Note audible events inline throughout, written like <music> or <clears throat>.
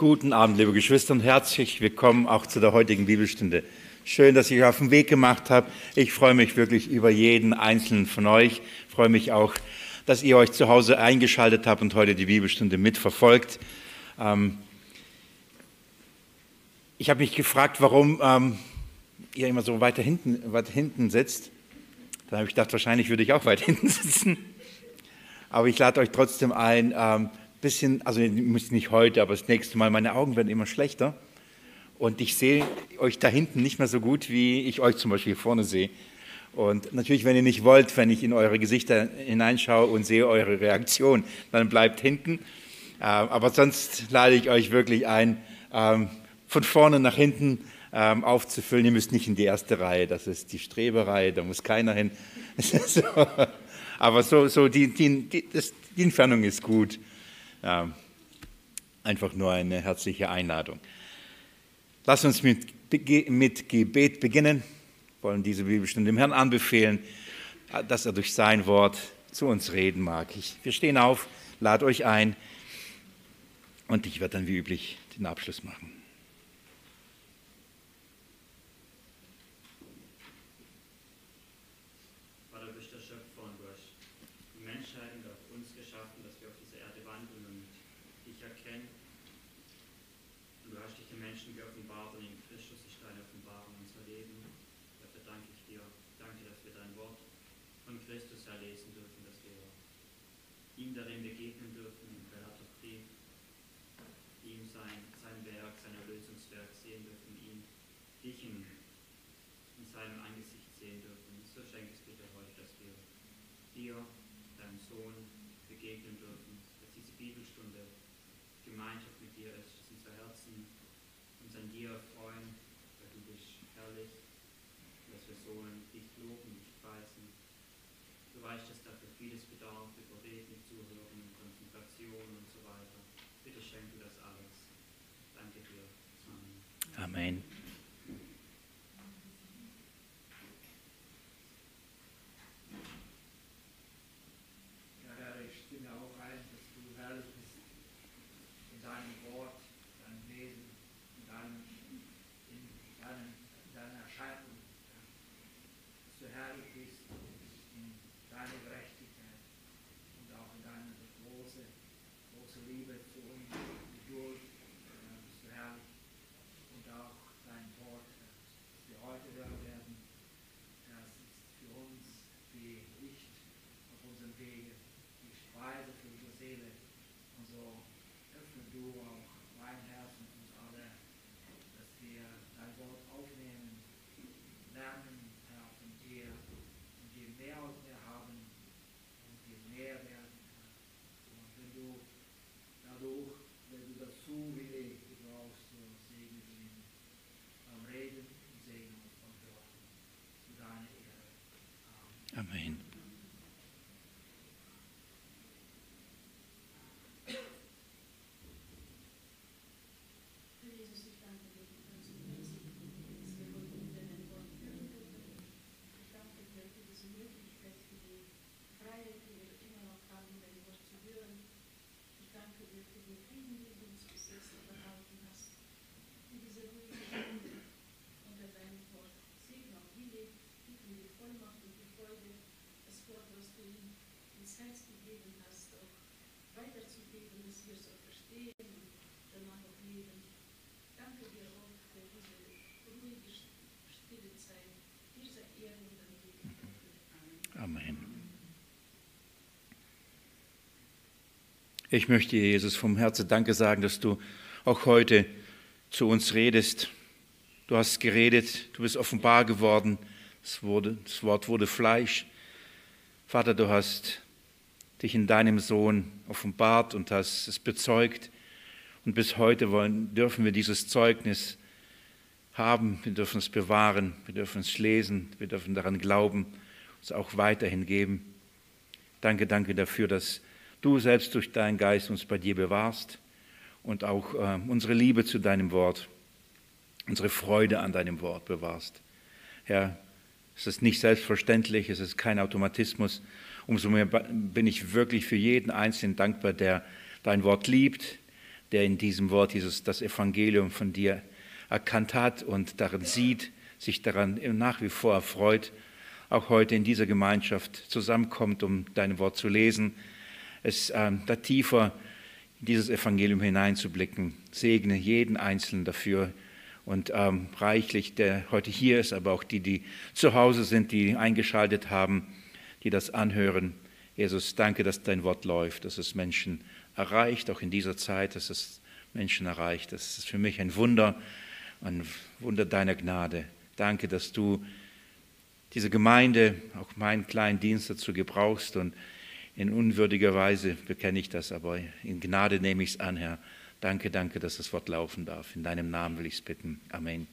Guten Abend, liebe Geschwister, und herzlich willkommen auch zu der heutigen Bibelstunde. Schön, dass ihr euch auf den Weg gemacht habt. Ich freue mich wirklich über jeden einzelnen von euch. Ich freue mich auch, dass ihr euch zu Hause eingeschaltet habt und heute die Bibelstunde mitverfolgt. Ähm, ich habe mich gefragt, warum ähm, ihr immer so weiter hinten, weiter hinten sitzt. Dann habe ich gedacht, wahrscheinlich würde ich auch weit <laughs> hinten sitzen. Aber ich lade euch trotzdem ein, ähm, bisschen, also nicht heute, aber das nächste Mal, meine Augen werden immer schlechter. Und ich sehe euch da hinten nicht mehr so gut, wie ich euch zum Beispiel hier vorne sehe. Und natürlich, wenn ihr nicht wollt, wenn ich in eure Gesichter hineinschaue und sehe eure Reaktion, dann bleibt hinten. Äh, aber sonst lade ich euch wirklich ein, ähm, von vorne nach hinten ähm, aufzufüllen. Ihr müsst nicht in die erste Reihe, das ist die Streberei, da muss keiner hin. <laughs> Aber so, so die, die, die, das, die Entfernung ist gut. Ähm, einfach nur eine herzliche Einladung. Lass uns mit, mit Gebet beginnen. Wir wollen diese Bibelstunde dem Herrn anbefehlen, dass er durch sein Wort zu uns reden mag. Ich, wir stehen auf, lad euch ein und ich werde dann wie üblich den Abschluss machen. Amen. Amen. Ich möchte dir, Jesus, vom Herzen Danke sagen, dass du auch heute zu uns redest. Du hast geredet, du bist offenbar geworden, das, wurde, das Wort wurde Fleisch. Vater, du hast dich in deinem Sohn offenbart und hast es bezeugt. Und bis heute wollen, dürfen wir dieses Zeugnis haben, wir dürfen es bewahren, wir dürfen es lesen, wir dürfen daran glauben, es auch weiterhin geben. Danke, danke dafür, dass du selbst durch deinen Geist uns bei dir bewahrst und auch äh, unsere Liebe zu deinem Wort, unsere Freude an deinem Wort bewahrst. Herr, es ist nicht selbstverständlich, es ist kein Automatismus. Umso mehr bin ich wirklich für jeden Einzelnen dankbar, der dein Wort liebt, der in diesem Wort Jesus das Evangelium von dir erkannt hat und darin sieht, sich daran nach wie vor erfreut, auch heute in dieser Gemeinschaft zusammenkommt, um dein Wort zu lesen, es ähm, da tiefer in dieses Evangelium hineinzublicken. Segne jeden Einzelnen dafür und ähm, reichlich, der heute hier ist, aber auch die, die zu Hause sind, die eingeschaltet haben, die das anhören. Jesus, danke, dass dein Wort läuft, dass es Menschen erreicht, auch in dieser Zeit, dass es Menschen erreicht. Das ist für mich ein Wunder, ein Wunder deiner Gnade. Danke, dass du diese Gemeinde, auch meinen kleinen Dienst dazu gebrauchst und in unwürdiger Weise bekenne ich das, aber in Gnade nehme ich es an, Herr. Danke, danke, dass das Wort laufen darf. In deinem Namen will ich es bitten. Amen.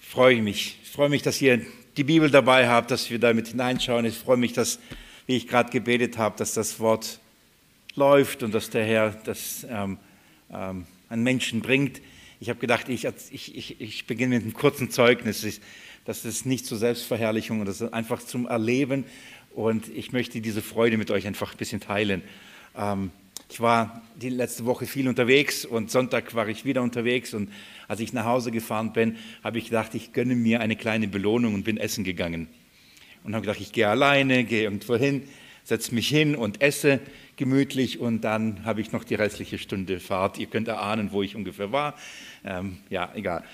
Ich freue mich. Ich freue mich, dass ihr die Bibel dabei habt, dass wir damit hineinschauen. Ich freue mich, dass, wie ich gerade gebetet habe, dass das Wort läuft und dass der Herr das ähm, ähm, an Menschen bringt. Ich habe gedacht, ich, ich, ich, ich, beginne mit einem kurzen Zeugnis. Das ist nicht zur Selbstverherrlichung, das ist einfach zum Erleben. Und ich möchte diese Freude mit euch einfach ein bisschen teilen. Ähm, ich war die letzte Woche viel unterwegs und Sonntag war ich wieder unterwegs. Und als ich nach Hause gefahren bin, habe ich gedacht, ich gönne mir eine kleine Belohnung und bin essen gegangen. Und habe gedacht, ich gehe alleine, gehe irgendwo hin, setze mich hin und esse gemütlich und dann habe ich noch die restliche Stunde Fahrt. Ihr könnt erahnen, wo ich ungefähr war. Ähm, ja, egal.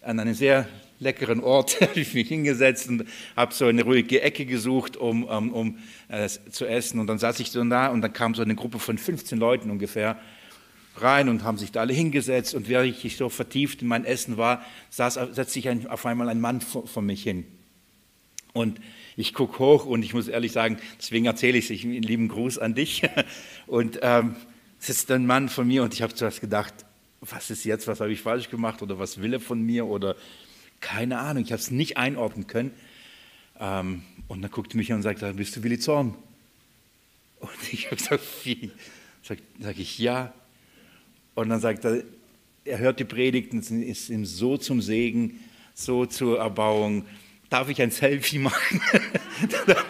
An einem sehr leckeren Ort <laughs> habe ich mich hingesetzt und habe so eine ruhige Ecke gesucht, um, um, um äh, zu essen. Und dann saß ich so da und dann kam so eine Gruppe von 15 Leuten ungefähr rein und haben sich da alle hingesetzt. Und während ich so vertieft in mein Essen war, saß, setzte sich ein, auf einmal ein Mann vor, vor mich hin. Und ich gucke hoch und ich muss ehrlich sagen, deswegen erzähle ich es, einen lieben Gruß an dich. <laughs> Und ähm, ist ein Mann von mir und ich habe zuerst gedacht, was ist jetzt, was habe ich falsch gemacht oder was will er von mir oder keine Ahnung, ich habe es nicht einordnen können. Ähm, und dann guckte mich an und sagte, bist du Willi Zorn? Und ich habe gesagt, wie? Sag, sag ich, ja. Und dann sagt er, er hört die Predigten, ist ihm so zum Segen, so zur Erbauung darf ich ein Selfie machen?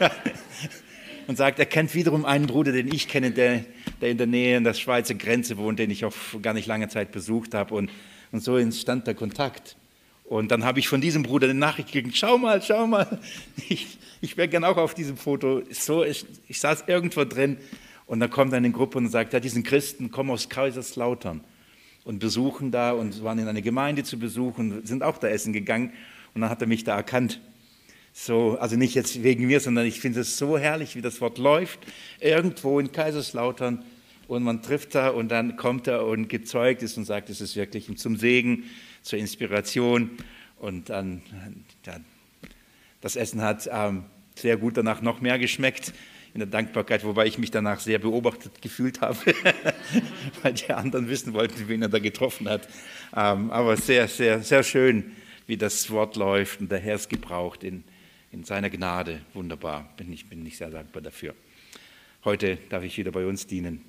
<laughs> und sagt, er kennt wiederum einen Bruder, den ich kenne, der, der in der Nähe an der Schweizer Grenze wohnt, den ich auch gar nicht lange Zeit besucht habe. Und, und so entstand der Kontakt. Und dann habe ich von diesem Bruder eine Nachricht gekriegt, schau mal, schau mal, ich, ich wäre gern auch auf diesem Foto. So, ich, ich saß irgendwo drin und dann kommt eine Gruppe und sagt, ja, diesen Christen kommen aus Kaiserslautern und besuchen da und waren in eine Gemeinde zu besuchen, sind auch da essen gegangen und dann hat er mich da erkannt. So, also nicht jetzt wegen mir, sondern ich finde es so herrlich, wie das Wort läuft. Irgendwo in Kaiserslautern und man trifft da und dann kommt er und gezeugt ist und sagt, es ist wirklich zum Segen, zur Inspiration. Und dann, ja, das Essen hat ähm, sehr gut danach noch mehr geschmeckt in der Dankbarkeit, wobei ich mich danach sehr beobachtet gefühlt habe, <laughs> weil die anderen wissen wollten, wen er da getroffen hat. Ähm, aber sehr, sehr, sehr schön, wie das Wort läuft und der Herr es gebraucht in, in seiner Gnade. Wunderbar, bin ich bin ich sehr dankbar dafür. Heute darf ich wieder bei uns dienen.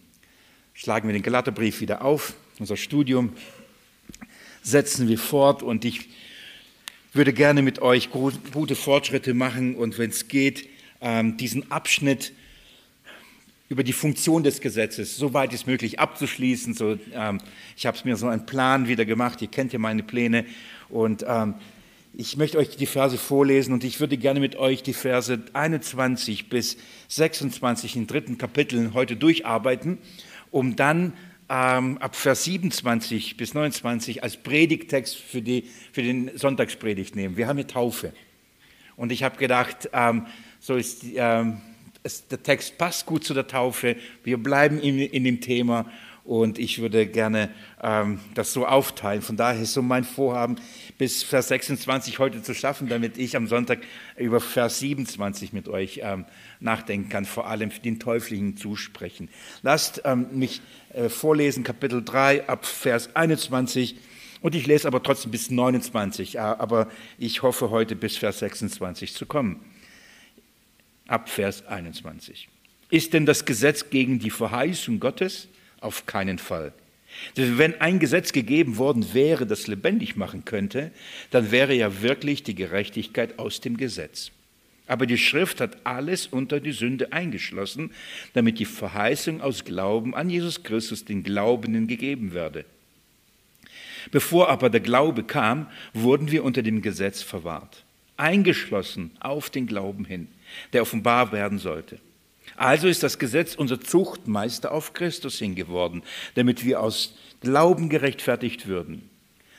Schlagen wir den Galaterbrief wieder auf, unser Studium setzen wir fort und ich würde gerne mit euch gute Fortschritte machen und wenn es geht, ähm, diesen Abschnitt über die Funktion des Gesetzes, soweit es möglich abzuschließen. So, ähm, ich habe es mir so einen Plan wieder gemacht, ihr kennt ja meine Pläne und ähm, ich möchte euch die Verse vorlesen und ich würde gerne mit euch die Verse 21 bis 26 im dritten Kapitel heute durcharbeiten, um dann ähm, ab Vers 27 bis 29 als Predigtext für, die, für den Sonntagspredigt nehmen. Wir haben hier Taufe. Und ich habe gedacht, ähm, so ist, ähm, es, der Text passt gut zu der Taufe. Wir bleiben in, in dem Thema und ich würde gerne ähm, das so aufteilen. Von daher ist so mein Vorhaben, bis Vers 26 heute zu schaffen, damit ich am Sonntag über Vers 27 mit euch ähm, nachdenken kann, vor allem den teuflischen Zusprechen. Lasst ähm, mich äh, vorlesen, Kapitel 3 ab Vers 21. Und ich lese aber trotzdem bis 29, aber ich hoffe heute bis Vers 26 zu kommen. Ab Vers 21. Ist denn das Gesetz gegen die Verheißung Gottes? Auf keinen Fall. Wenn ein Gesetz gegeben worden wäre, das lebendig machen könnte, dann wäre ja wirklich die Gerechtigkeit aus dem Gesetz. Aber die Schrift hat alles unter die Sünde eingeschlossen, damit die Verheißung aus Glauben an Jesus Christus den Glaubenden gegeben werde. Bevor aber der Glaube kam, wurden wir unter dem Gesetz verwahrt, eingeschlossen auf den Glauben hin, der offenbar werden sollte. Also ist das Gesetz unser Zuchtmeister auf Christus hingeworden, damit wir aus Glauben gerechtfertigt würden.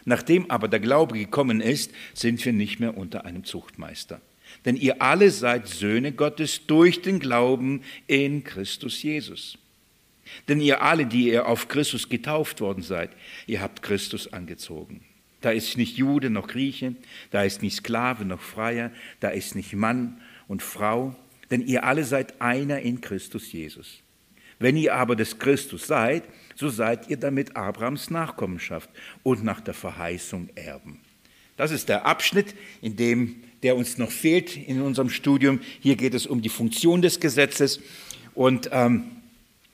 Nachdem aber der Glaube gekommen ist, sind wir nicht mehr unter einem Zuchtmeister. Denn ihr alle seid Söhne Gottes durch den Glauben in Christus Jesus. Denn ihr alle, die ihr auf Christus getauft worden seid, ihr habt Christus angezogen. Da ist nicht Jude noch Grieche, da ist nicht Sklave noch Freier, da ist nicht Mann und Frau, denn ihr alle seid einer in Christus Jesus. Wenn ihr aber des Christus seid, so seid ihr damit Abrahams Nachkommenschaft und nach der Verheißung Erben. Das ist der Abschnitt, in dem der uns noch fehlt in unserem Studium. Hier geht es um die Funktion des Gesetzes und ähm,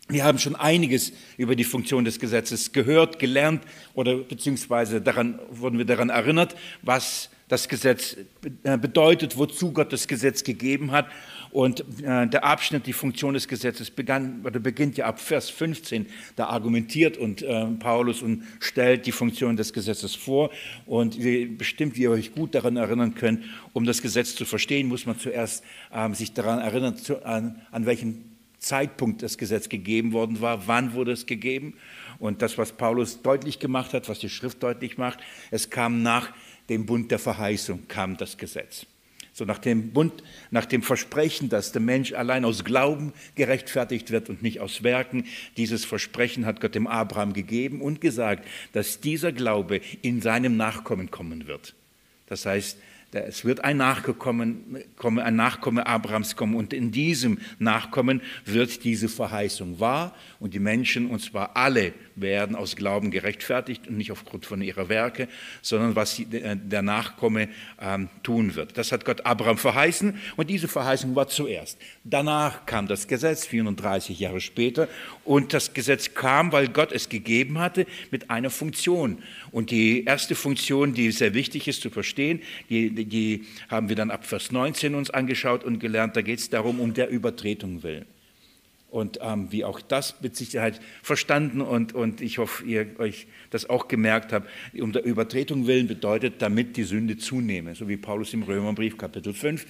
wir haben schon einiges über die Funktion des Gesetzes gehört, gelernt oder beziehungsweise daran, wurden wir daran erinnert, was das Gesetz äh, bedeutet, wozu Gott das Gesetz gegeben hat. Und äh, der Abschnitt, die Funktion des Gesetzes, begann, oder beginnt ja ab Vers 15. Da argumentiert und äh, Paulus und stellt die Funktion des Gesetzes vor. Und wie, bestimmt, wie ihr euch gut daran erinnern könnt, um das Gesetz zu verstehen, muss man zuerst ähm, sich daran erinnern, zu, an, an welchem Zeitpunkt das Gesetz gegeben worden war, wann wurde es gegeben. Und das, was Paulus deutlich gemacht hat, was die Schrift deutlich macht, es kam nach dem Bund der Verheißung, kam das Gesetz. So nach dem Bund, nach dem Versprechen, dass der Mensch allein aus Glauben gerechtfertigt wird und nicht aus Werken. Dieses Versprechen hat Gott dem Abraham gegeben und gesagt, dass dieser Glaube in seinem Nachkommen kommen wird. Das heißt, es wird ein Nachkomme, ein Nachkomme Abrahams kommen und in diesem Nachkommen wird diese Verheißung wahr und die Menschen, und zwar alle, werden aus Glauben gerechtfertigt und nicht aufgrund von ihrer Werke, sondern was äh, der Nachkomme ähm, tun wird. Das hat Gott Abraham verheißen und diese Verheißung war zuerst. Danach kam das Gesetz, 34 Jahre später, und das Gesetz kam, weil Gott es gegeben hatte, mit einer Funktion. Und die erste Funktion, die sehr wichtig ist zu verstehen, die, die haben wir dann ab Vers 19 uns angeschaut und gelernt, da geht es darum, um der Übertretung willen. Und ähm, wie auch das mit Sicherheit verstanden und, und ich hoffe, ihr euch das auch gemerkt habt, um der Übertretung willen bedeutet, damit die Sünde zunehme, so wie Paulus im Römerbrief Kapitel 5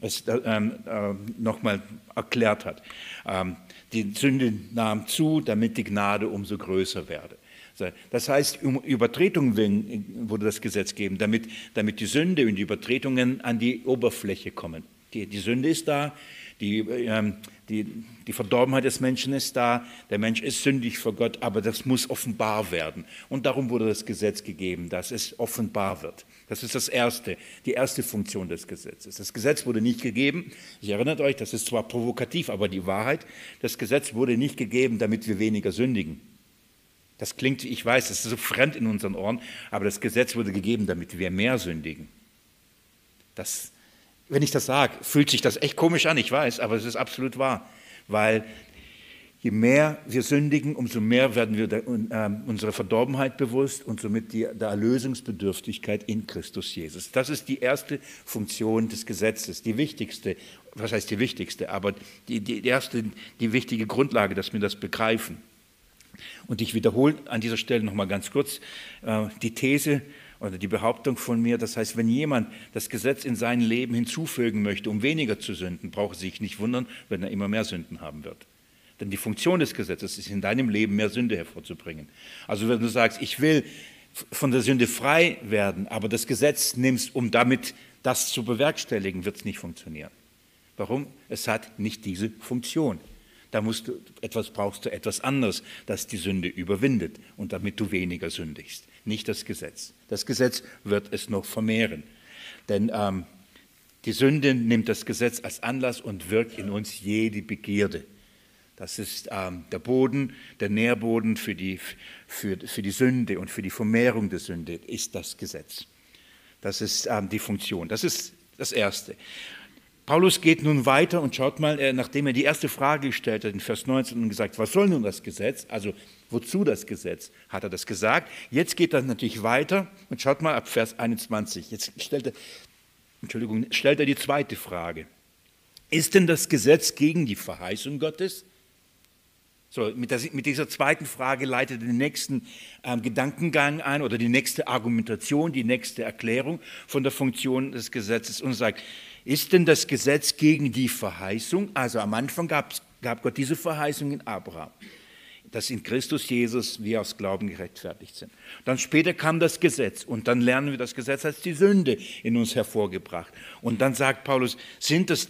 es ähm, äh, nochmal erklärt hat. Ähm, die Sünde nahm zu, damit die Gnade umso größer werde. Das heißt, um Übertretung willen wurde das Gesetz gegeben, damit, damit die Sünde und die Übertretungen an die Oberfläche kommen. Die, die Sünde ist da, die, ähm, die, die Verdorbenheit des Menschen ist da, der Mensch ist sündig vor Gott, aber das muss offenbar werden. Und darum wurde das Gesetz gegeben, dass es offenbar wird. Das ist das Erste, die erste Funktion des Gesetzes. Das Gesetz wurde nicht gegeben, ich erinnere euch, das ist zwar provokativ, aber die Wahrheit, das Gesetz wurde nicht gegeben, damit wir weniger sündigen. Das klingt, ich weiß, das ist so fremd in unseren Ohren, aber das Gesetz wurde gegeben, damit wir mehr sündigen. Das wenn ich das sage, fühlt sich das echt komisch an, ich weiß, aber es ist absolut wahr. Weil je mehr wir sündigen, umso mehr werden wir der, äh, unserer Verdorbenheit bewusst und somit die, der Erlösungsbedürftigkeit in Christus Jesus. Das ist die erste Funktion des Gesetzes, die wichtigste, was heißt die wichtigste, aber die, die erste, die wichtige Grundlage, dass wir das begreifen. Und ich wiederhole an dieser Stelle nochmal ganz kurz äh, die These, oder die Behauptung von mir, das heißt, wenn jemand das Gesetz in sein Leben hinzufügen möchte, um weniger zu sünden, braucht er sich nicht wundern, wenn er immer mehr Sünden haben wird. Denn die Funktion des Gesetzes ist in deinem Leben mehr Sünde hervorzubringen. Also wenn du sagst, ich will von der Sünde frei werden, aber das Gesetz nimmst, um damit das zu bewerkstelligen, wird es nicht funktionieren. Warum? Es hat nicht diese Funktion. Da musst du etwas brauchst du etwas anderes, das die Sünde überwindet und damit du weniger sündigst nicht das Gesetz. Das Gesetz wird es noch vermehren. Denn ähm, die Sünde nimmt das Gesetz als Anlass und wirkt in uns jede Begierde. Das ist ähm, der Boden, der Nährboden für die, für, für die Sünde und für die Vermehrung der Sünde ist das Gesetz. Das ist ähm, die Funktion. Das ist das Erste. Paulus geht nun weiter und schaut mal, äh, nachdem er die erste Frage gestellt hat in Vers 19 und gesagt, was soll nun das Gesetz? Also wozu das Gesetz? Hat er das gesagt? Jetzt geht er natürlich weiter und schaut mal ab Vers 21. Jetzt stellt er, Entschuldigung, stellt er die zweite Frage. Ist denn das Gesetz gegen die Verheißung Gottes? So, mit, der, mit dieser zweiten Frage leitet den nächsten ähm, Gedankengang ein oder die nächste Argumentation, die nächste Erklärung von der Funktion des Gesetzes und sagt, ist denn das Gesetz gegen die Verheißung? Also am Anfang gab, Gott diese Verheißung in Abraham, dass in Christus Jesus wir aus Glauben gerechtfertigt sind. Dann später kam das Gesetz und dann lernen wir, das Gesetz als die Sünde in uns hervorgebracht. Und dann sagt Paulus, sind, das,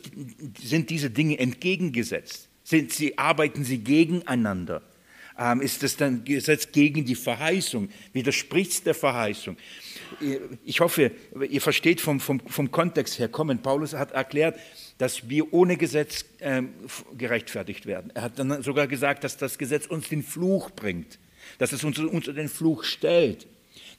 sind diese Dinge entgegengesetzt? Sind sie, arbeiten sie gegeneinander? Ähm, ist das dann Gesetz gegen die Verheißung? Widerspricht es der Verheißung? Ich hoffe, ihr versteht vom, vom, vom Kontext her kommen. Paulus hat erklärt, dass wir ohne Gesetz ähm, gerechtfertigt werden. Er hat dann sogar gesagt, dass das Gesetz uns den Fluch bringt, dass es uns unter den Fluch stellt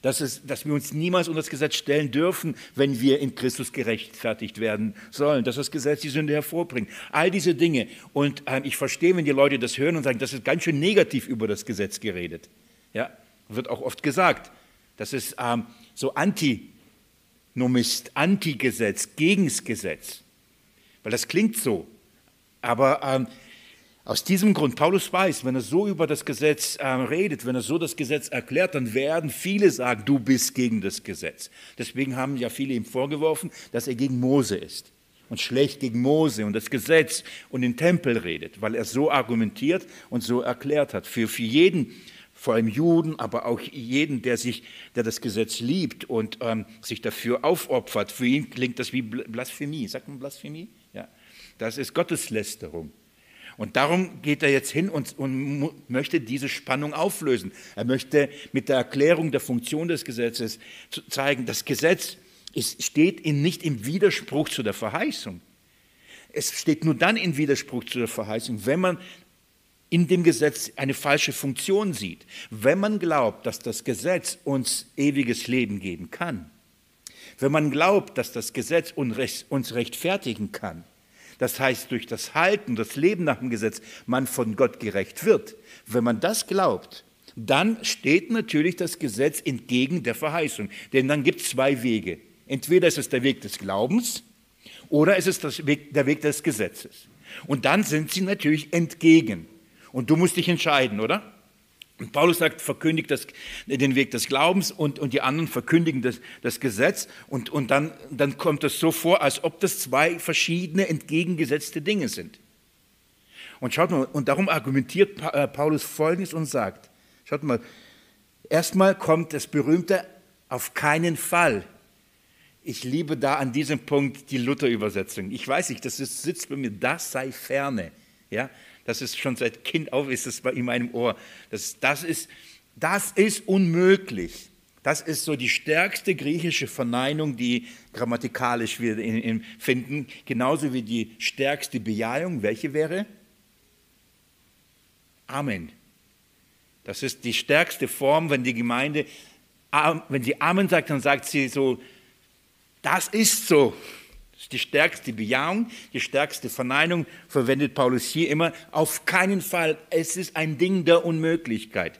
dass, es, dass wir uns niemals unter das Gesetz stellen dürfen, wenn wir in Christus gerechtfertigt werden sollen, dass das Gesetz die Sünde hervorbringt. All diese Dinge. Und ähm, ich verstehe, wenn die Leute das hören und sagen, das ist ganz schön negativ über das Gesetz geredet. Ja, wird auch oft gesagt. Das ist ähm, so Antinomist, Antigesetz, gegens Gesetz. Weil das klingt so. Aber ähm, aus diesem Grund, Paulus weiß, wenn er so über das Gesetz äh, redet, wenn er so das Gesetz erklärt, dann werden viele sagen, du bist gegen das Gesetz. Deswegen haben ja viele ihm vorgeworfen, dass er gegen Mose ist und schlecht gegen Mose und das Gesetz und den Tempel redet, weil er so argumentiert und so erklärt hat. Für, für jeden, vor allem Juden, aber auch jeden, der, sich, der das Gesetz liebt und ähm, sich dafür aufopfert, für ihn klingt das wie Blasphemie. Sagt man Blasphemie? Ja. Das ist Gotteslästerung. Und darum geht er jetzt hin und, und, möchte diese Spannung auflösen. Er möchte mit der Erklärung der Funktion des Gesetzes zeigen, das Gesetz ist, steht in, nicht im Widerspruch zu der Verheißung. Es steht nur dann in Widerspruch zu der Verheißung, wenn man in dem Gesetz eine falsche Funktion sieht. Wenn man glaubt, dass das Gesetz uns ewiges Leben geben kann. Wenn man glaubt, dass das Gesetz uns rechtfertigen kann das heißt, durch das Halten, das Leben nach dem Gesetz, man von Gott gerecht wird. Wenn man das glaubt, dann steht natürlich das Gesetz entgegen der Verheißung. Denn dann gibt es zwei Wege. Entweder ist es der Weg des Glaubens oder ist es ist Weg, der Weg des Gesetzes. Und dann sind sie natürlich entgegen. Und du musst dich entscheiden, oder? Und Paulus sagt, verkündigt das, den Weg des Glaubens und, und die anderen verkündigen das, das Gesetz. Und, und dann, dann kommt es so vor, als ob das zwei verschiedene, entgegengesetzte Dinge sind. Und schaut mal, und darum argumentiert äh, Paulus Folgendes und sagt, schaut mal, erstmal kommt das berühmte auf keinen Fall. Ich liebe da an diesem Punkt die Luther-Übersetzung. Ich weiß nicht, das ist, sitzt bei mir, das sei ferne. Ja, das ist schon seit Kind auf, ist es in meinem Ohr. Das, das, ist, das ist unmöglich. Das ist so die stärkste griechische Verneinung, die grammatikalisch wir finden, genauso wie die stärkste Bejahung. Welche wäre? Amen. Das ist die stärkste Form, wenn die Gemeinde, wenn sie Amen sagt, dann sagt sie so, das ist so. Die stärkste Bejahung, die stärkste Verneinung, verwendet Paulus hier immer. Auf keinen Fall, es ist ein Ding der Unmöglichkeit.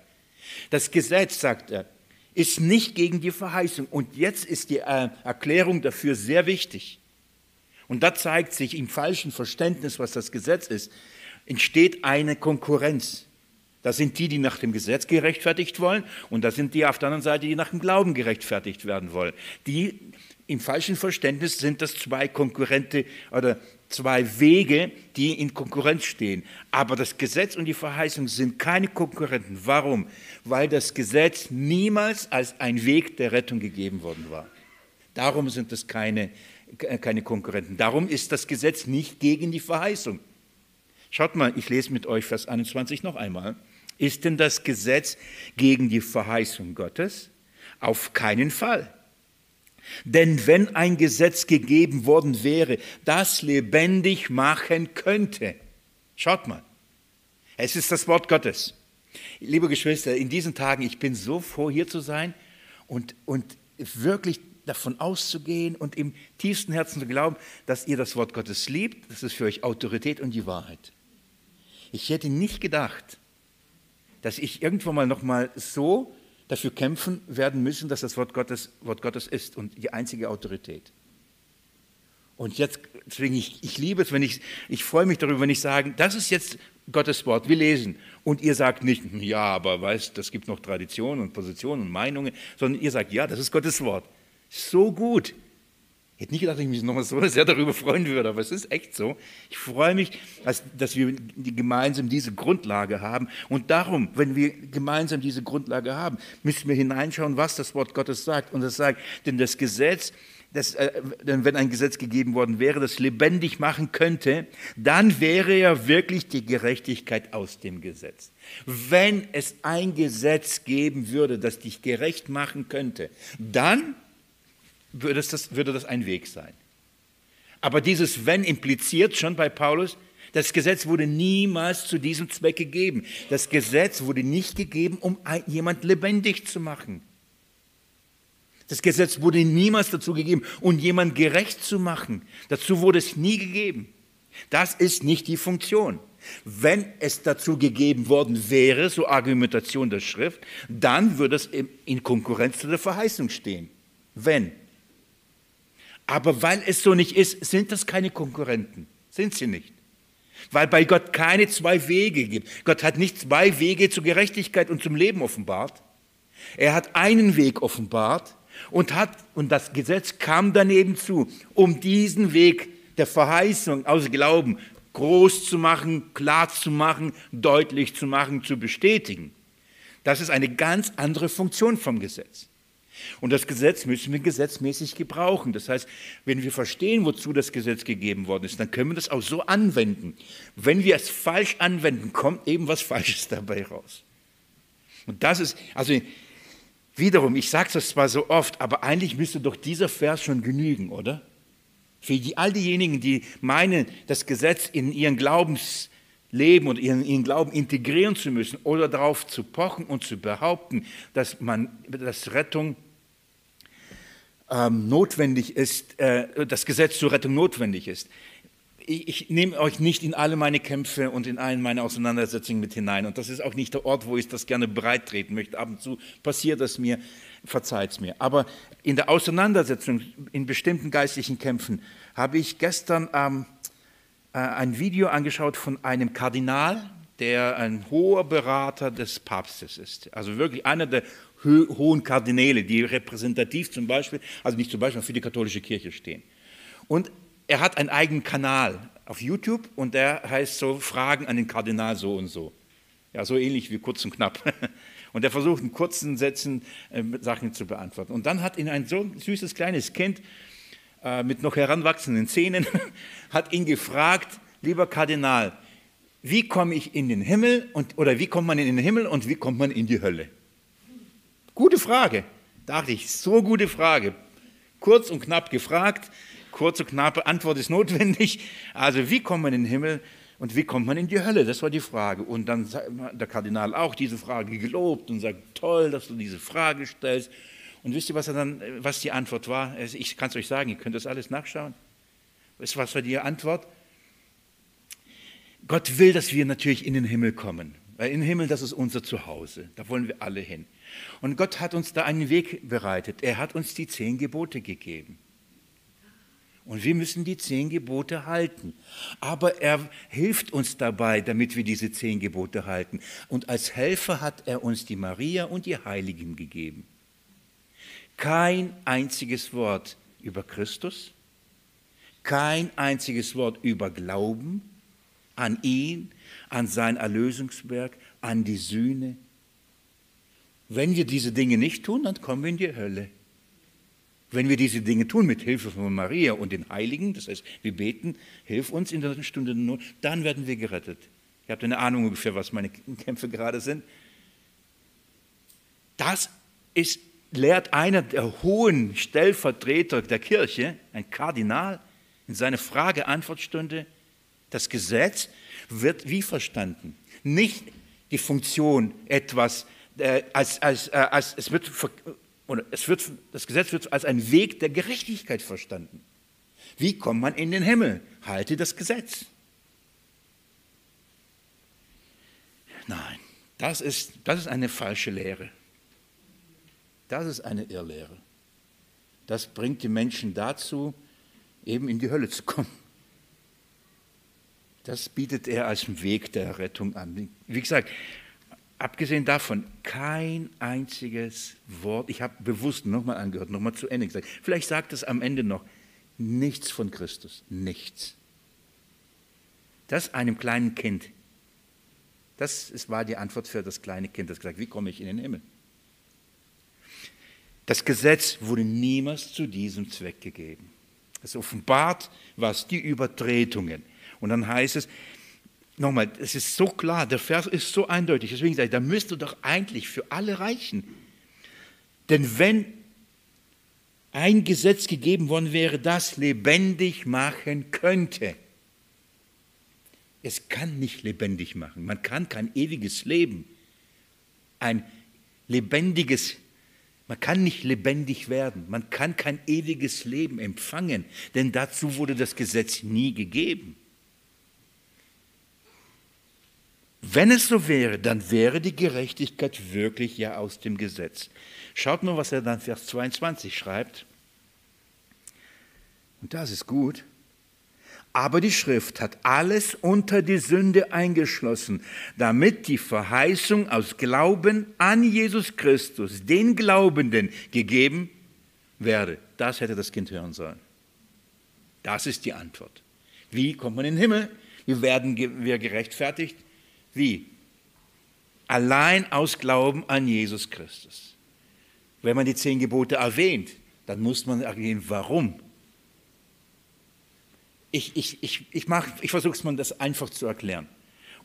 Das Gesetz, sagt er, ist nicht gegen die Verheißung. Und jetzt ist die äh, Erklärung dafür sehr wichtig. Und da zeigt sich im falschen Verständnis, was das Gesetz ist, entsteht eine Konkurrenz. Da sind die, die nach dem Gesetz gerechtfertigt wollen, und da sind die auf der anderen Seite, die nach dem Glauben gerechtfertigt werden wollen. Die im falschen Verständnis sind das zwei konkurrente oder zwei Wege, die in Konkurrenz stehen. Aber das Gesetz und die Verheißung sind keine Konkurrenten. Warum? Weil das Gesetz niemals als ein Weg der Rettung gegeben worden war. Darum sind es keine, keine Konkurrenten. Darum ist das Gesetz nicht gegen die Verheißung. Schaut mal, ich lese mit euch Vers 21 noch einmal. Ist denn das Gesetz gegen die Verheißung Gottes? Auf keinen Fall. Denn wenn ein Gesetz gegeben worden wäre, das lebendig machen könnte, schaut mal, es ist das Wort Gottes. Liebe Geschwister, in diesen Tagen, ich bin so froh, hier zu sein und, und wirklich davon auszugehen und im tiefsten Herzen zu glauben, dass ihr das Wort Gottes liebt, das ist für euch Autorität und die Wahrheit. Ich hätte nicht gedacht, dass ich irgendwann mal noch mal so dafür kämpfen werden müssen, dass das Wort Gottes Wort Gottes ist und die einzige Autorität. Und jetzt, deswegen, ich, ich liebe es, wenn ich, ich freue mich darüber, wenn ich sage, das ist jetzt Gottes Wort, wir lesen. Und ihr sagt nicht, ja, aber weißt, das gibt noch Traditionen und Positionen und Meinungen, sondern ihr sagt, ja, das ist Gottes Wort. So gut. Ich hätte nicht gedacht, dass ich mich nochmal so sehr darüber freuen würde, aber es ist echt so. Ich freue mich, dass, dass wir gemeinsam diese Grundlage haben. Und darum, wenn wir gemeinsam diese Grundlage haben, müssen wir hineinschauen, was das Wort Gottes sagt. Und das sagt, denn das Gesetz, das, äh, wenn ein Gesetz gegeben worden wäre, das lebendig machen könnte, dann wäre ja wirklich die Gerechtigkeit aus dem Gesetz. Wenn es ein Gesetz geben würde, das dich gerecht machen könnte, dann würde das, würde das ein Weg sein. Aber dieses Wenn impliziert schon bei Paulus, das Gesetz wurde niemals zu diesem Zweck gegeben. Das Gesetz wurde nicht gegeben, um jemand lebendig zu machen. Das Gesetz wurde niemals dazu gegeben, um jemand gerecht zu machen. Dazu wurde es nie gegeben. Das ist nicht die Funktion. Wenn es dazu gegeben worden wäre, so Argumentation der Schrift, dann würde es in Konkurrenz zu der Verheißung stehen. Wenn. Aber weil es so nicht ist, sind das keine Konkurrenten. Sind sie nicht. Weil bei Gott keine zwei Wege gibt. Gott hat nicht zwei Wege zur Gerechtigkeit und zum Leben offenbart. Er hat einen Weg offenbart und hat, und das Gesetz kam daneben zu, um diesen Weg der Verheißung aus Glauben groß zu machen, klar zu machen, deutlich zu machen, zu bestätigen. Das ist eine ganz andere Funktion vom Gesetz. Und das Gesetz müssen wir gesetzmäßig gebrauchen. Das heißt, wenn wir verstehen, wozu das Gesetz gegeben worden ist, dann können wir das auch so anwenden. Wenn wir es falsch anwenden, kommt eben was Falsches <laughs> dabei raus. Und das ist, also wiederum, ich sage das zwar so oft, aber eigentlich müsste doch dieser Vers schon genügen, oder? Für die, all diejenigen, die meinen, das Gesetz in ihren Glaubensleben und ihren, ihren Glauben integrieren zu müssen oder darauf zu pochen und zu behaupten, dass, man, dass Rettung ähm, notwendig ist, äh, das Gesetz zur Rettung notwendig ist. Ich, ich nehme euch nicht in alle meine Kämpfe und in allen meine Auseinandersetzungen mit hinein. Und das ist auch nicht der Ort, wo ich das gerne breit treten möchte. Ab und zu passiert das mir, verzeiht es mir. Aber in der Auseinandersetzung, in bestimmten geistlichen Kämpfen, habe ich gestern ähm, äh, ein Video angeschaut von einem Kardinal, der ein hoher Berater des Papstes ist. Also wirklich einer der hohen Kardinäle, die repräsentativ zum Beispiel, also nicht zum Beispiel für die katholische Kirche stehen. Und er hat einen eigenen Kanal auf YouTube und der heißt so Fragen an den Kardinal so und so. Ja, so ähnlich wie kurz und knapp. <laughs> Und er versucht in kurzen Sätzen äh, Sachen zu beantworten. Und dann hat ihn ein so süßes kleines Kind äh, mit noch heranwachsenden Zähnen, <laughs> hat ihn gefragt, lieber Kardinal, wie komme ich in den Himmel und, oder wie kommt man in den Himmel und wie kommt man in die Hölle? Gute Frage, dachte ich, so gute Frage. Kurz und knapp gefragt, kurz und knappe Antwort ist notwendig. Also wie kommt man in den Himmel und wie kommt man in die Hölle? Das war die Frage. Und dann hat der Kardinal auch diese Frage gelobt und sagt, toll, dass du diese Frage stellst. Und wisst ihr, was, dann, was die Antwort war? Ich kann es euch sagen, ihr könnt das alles nachschauen. Was war die Antwort? Gott will, dass wir natürlich in den Himmel kommen. Weil im Himmel, das ist unser Zuhause. Da wollen wir alle hin. Und Gott hat uns da einen Weg bereitet. Er hat uns die zehn Gebote gegeben. Und wir müssen die zehn Gebote halten. Aber er hilft uns dabei, damit wir diese zehn Gebote halten. Und als Helfer hat er uns die Maria und die Heiligen gegeben. Kein einziges Wort über Christus, kein einziges Wort über Glauben an ihn, an sein Erlösungswerk, an die Sühne, wenn wir diese Dinge nicht tun, dann kommen wir in die Hölle. Wenn wir diese Dinge tun mit Hilfe von Maria und den Heiligen, das heißt, wir beten, hilf uns in der Stunde der Not, dann werden wir gerettet. Ihr habt eine Ahnung ungefähr, was meine Kämpfe gerade sind. Das ist, lehrt einer der hohen Stellvertreter der Kirche, ein Kardinal, in seiner Frage-Antwort-Stunde. Das Gesetz wird wie verstanden? Nicht die Funktion, etwas äh, als, als, äh, als es wird, es wird, das Gesetz wird als ein Weg der Gerechtigkeit verstanden. Wie kommt man in den Himmel? Halte das Gesetz. Nein, das ist, das ist eine falsche Lehre. Das ist eine Irrlehre. Das bringt die Menschen dazu, eben in die Hölle zu kommen. Das bietet er als Weg der Rettung an. Wie gesagt, abgesehen davon, kein einziges Wort, ich habe bewusst nochmal angehört, nochmal zu Ende gesagt, vielleicht sagt es am Ende noch, nichts von Christus, nichts. Das einem kleinen Kind, das war die Antwort für das kleine Kind, das gesagt, wie komme ich in den Himmel? Das Gesetz wurde niemals zu diesem Zweck gegeben. Es offenbart was, die Übertretungen. Und dann heißt es, nochmal, es ist so klar, der Vers ist so eindeutig, deswegen sage ich, da müsste doch eigentlich für alle reichen. Denn wenn ein Gesetz gegeben worden wäre, das lebendig machen könnte, es kann nicht lebendig machen. Man kann kein ewiges Leben, ein lebendiges, man kann nicht lebendig werden. Man kann kein ewiges Leben empfangen, denn dazu wurde das Gesetz nie gegeben. Wenn es so wäre, dann wäre die Gerechtigkeit wirklich ja aus dem Gesetz. Schaut mal, was er dann Vers 22 schreibt. Und das ist gut. Aber die Schrift hat alles unter die Sünde eingeschlossen, damit die Verheißung aus Glauben an Jesus Christus den Glaubenden gegeben werde. Das hätte das Kind hören sollen. Das ist die Antwort. Wie kommt man in den Himmel? Wie werden wir gerechtfertigt? Wie? Allein aus Glauben an Jesus Christus. Wenn man die zehn Gebote erwähnt, dann muss man erwähnen, warum ich, ich, ich, ich, ich versuche es mal das einfach zu erklären.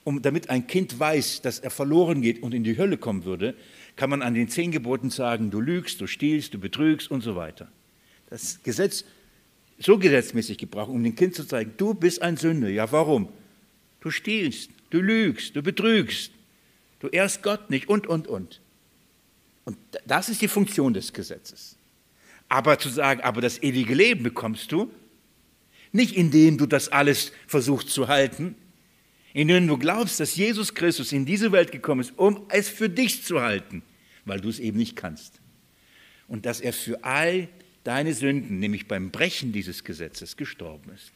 Um, damit ein Kind weiß, dass er verloren geht und in die Hölle kommen würde, kann man an den zehn Geboten sagen, du lügst, du stiehlst, du betrügst und so weiter. Das Gesetz so gesetzmäßig gebraucht, um dem Kind zu zeigen, du bist ein Sünder. Ja, warum? Du stiehlst, du lügst, du betrügst, du ehrst Gott nicht und, und, und. Und das ist die Funktion des Gesetzes. Aber zu sagen, aber das ewige Leben bekommst du, nicht indem du das alles versuchst zu halten, indem du glaubst, dass Jesus Christus in diese Welt gekommen ist, um es für dich zu halten, weil du es eben nicht kannst. Und dass er für all deine Sünden, nämlich beim Brechen dieses Gesetzes, gestorben ist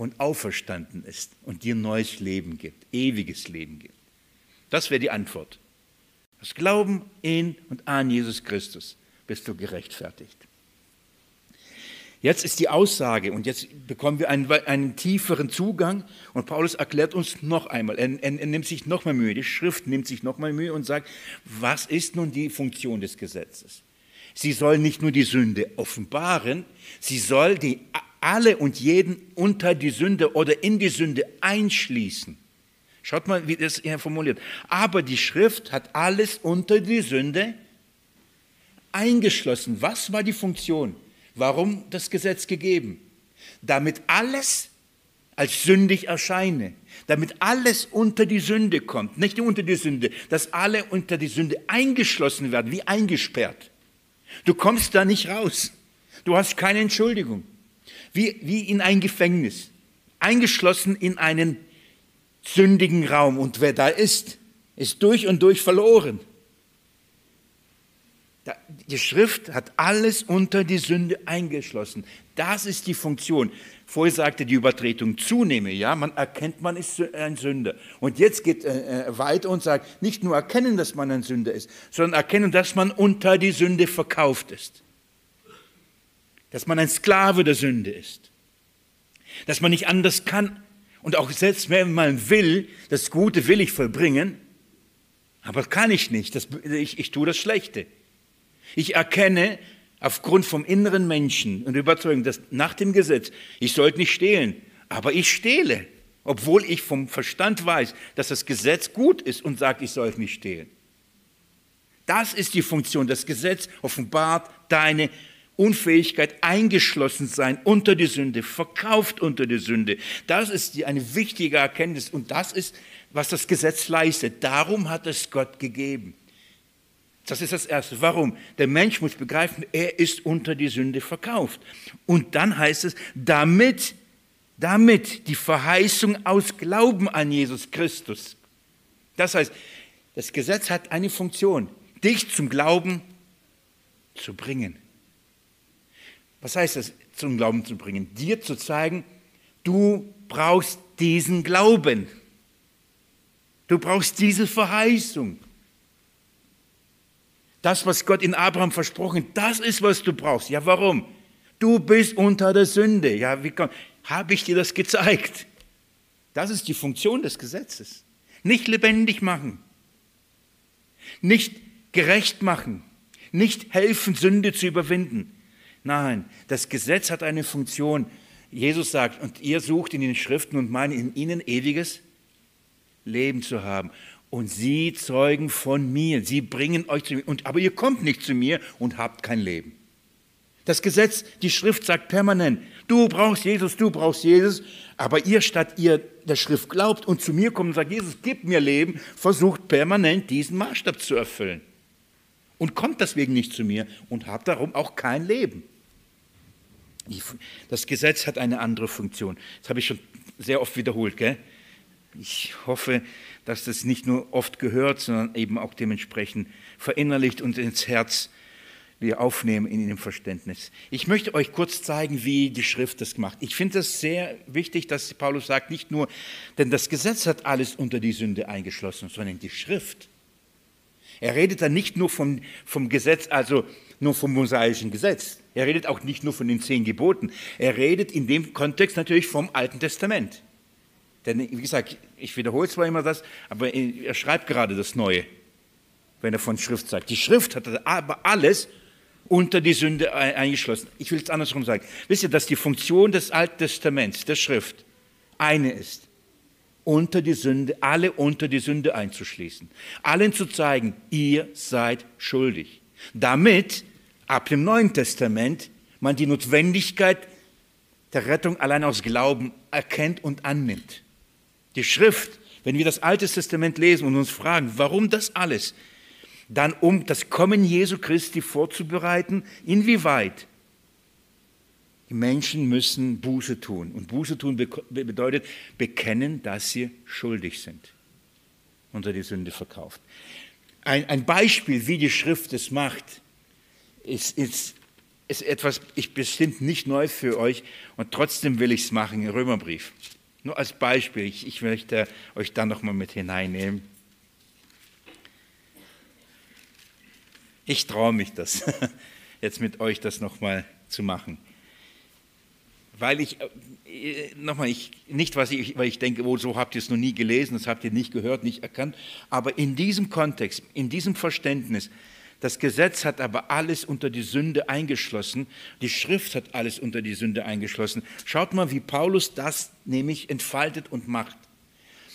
und auferstanden ist und dir neues Leben gibt, ewiges Leben gibt. Das wäre die Antwort. Das Glauben in und an Jesus Christus bist du gerechtfertigt. Jetzt ist die Aussage und jetzt bekommen wir einen, einen tieferen Zugang und Paulus erklärt uns noch einmal, er, er, er nimmt sich noch mal Mühe, die Schrift nimmt sich noch mal Mühe und sagt, was ist nun die Funktion des Gesetzes? Sie soll nicht nur die Sünde offenbaren, sie soll die alle und jeden unter die Sünde oder in die Sünde einschließen. Schaut mal, wie das hier formuliert. Aber die Schrift hat alles unter die Sünde eingeschlossen. Was war die Funktion? Warum das Gesetz gegeben? Damit alles als sündig erscheine, damit alles unter die Sünde kommt, nicht unter die Sünde, dass alle unter die Sünde eingeschlossen werden, wie eingesperrt. Du kommst da nicht raus. Du hast keine Entschuldigung. Wie, wie in ein Gefängnis, eingeschlossen in einen sündigen Raum. Und wer da ist, ist durch und durch verloren. Die Schrift hat alles unter die Sünde eingeschlossen. Das ist die Funktion. Vorher sagte die Übertretung zunehme, ja, man erkennt, man ist ein Sünder. Und jetzt geht er äh, weiter und sagt, nicht nur erkennen, dass man ein Sünder ist, sondern erkennen, dass man unter die Sünde verkauft ist. Dass man ein Sklave der Sünde ist. Dass man nicht anders kann. Und auch selbst wenn man will, das Gute will ich vollbringen, aber kann ich nicht. Das, ich, ich tue das Schlechte. Ich erkenne aufgrund vom inneren Menschen und Überzeugung, dass nach dem Gesetz, ich sollte nicht stehlen, aber ich stehle, obwohl ich vom Verstand weiß, dass das Gesetz gut ist und sagt, ich soll nicht stehlen. Das ist die Funktion. Das Gesetz offenbart deine Unfähigkeit, eingeschlossen sein unter die Sünde, verkauft unter die Sünde. Das ist die, eine wichtige Erkenntnis und das ist, was das Gesetz leistet. Darum hat es Gott gegeben. Das ist das Erste. Warum? Der Mensch muss begreifen, er ist unter die Sünde verkauft. Und dann heißt es, damit, damit die Verheißung aus Glauben an Jesus Christus. Das heißt, das Gesetz hat eine Funktion, dich zum Glauben zu bringen. Was heißt das? zum Glauben zu bringen, dir zu zeigen, du brauchst diesen Glauben. Du brauchst diese Verheißung. Das, was Gott in Abraham versprochen, das ist, was du brauchst. Ja, warum? Du bist unter der Sünde. Ja, wie habe ich dir das gezeigt? Das ist die Funktion des Gesetzes. Nicht lebendig machen, nicht gerecht machen, nicht helfen, Sünde zu überwinden. Nein, das Gesetz hat eine Funktion. Jesus sagt, und ihr sucht in den Schriften und meint in ihnen ewiges Leben zu haben. Und sie zeugen von mir, sie bringen euch zu mir. Und, aber ihr kommt nicht zu mir und habt kein Leben. Das Gesetz, die Schrift sagt permanent, du brauchst Jesus, du brauchst Jesus, aber ihr statt ihr der Schrift glaubt und zu mir kommt und sagt, Jesus, gib mir Leben, versucht permanent diesen Maßstab zu erfüllen. Und kommt deswegen nicht zu mir und habt darum auch kein Leben. Das Gesetz hat eine andere Funktion. Das habe ich schon sehr oft wiederholt. Gell? Ich hoffe, dass das nicht nur oft gehört, sondern eben auch dementsprechend verinnerlicht und ins Herz wir aufnehmen in dem Verständnis. Ich möchte euch kurz zeigen, wie die Schrift das macht. Ich finde es sehr wichtig, dass Paulus sagt, nicht nur, denn das Gesetz hat alles unter die Sünde eingeschlossen, sondern die Schrift. Er redet dann nicht nur vom, vom Gesetz, also nur vom mosaischen Gesetz. Er redet auch nicht nur von den zehn Geboten. Er redet in dem Kontext natürlich vom Alten Testament. Denn, wie gesagt, ich wiederhole zwar immer das, aber er schreibt gerade das Neue, wenn er von Schrift sagt. Die Schrift hat aber alles unter die Sünde eingeschlossen. Ich will es andersrum sagen. Wisst ihr, dass die Funktion des Alten Testaments, der Schrift, eine ist, unter die Sünde, alle unter die Sünde einzuschließen. Allen zu zeigen, ihr seid schuldig. Damit ab dem Neuen Testament man die Notwendigkeit der Rettung allein aus Glauben erkennt und annimmt. Die Schrift, wenn wir das Alte Testament lesen und uns fragen, warum das alles, dann um das Kommen Jesu Christi vorzubereiten, inwieweit die Menschen müssen Buße tun. Und Buße tun bedeutet bekennen, dass sie schuldig sind, unter die Sünde verkauft. Ein, ein Beispiel, wie die Schrift es macht, ist, ist, ist etwas, ich bestimmt nicht neu für euch und trotzdem will ich es machen, Römerbrief. Nur als Beispiel, ich, ich möchte euch da nochmal mit hineinnehmen. Ich traue mich das, <laughs> jetzt mit euch das nochmal zu machen. Weil ich, äh, nochmal, ich, nicht was ich, weil ich denke, oh, so habt ihr es noch nie gelesen, das habt ihr nicht gehört, nicht erkannt, aber in diesem Kontext, in diesem Verständnis, das Gesetz hat aber alles unter die Sünde eingeschlossen, die Schrift hat alles unter die Sünde eingeschlossen. Schaut mal, wie Paulus das nämlich entfaltet und macht.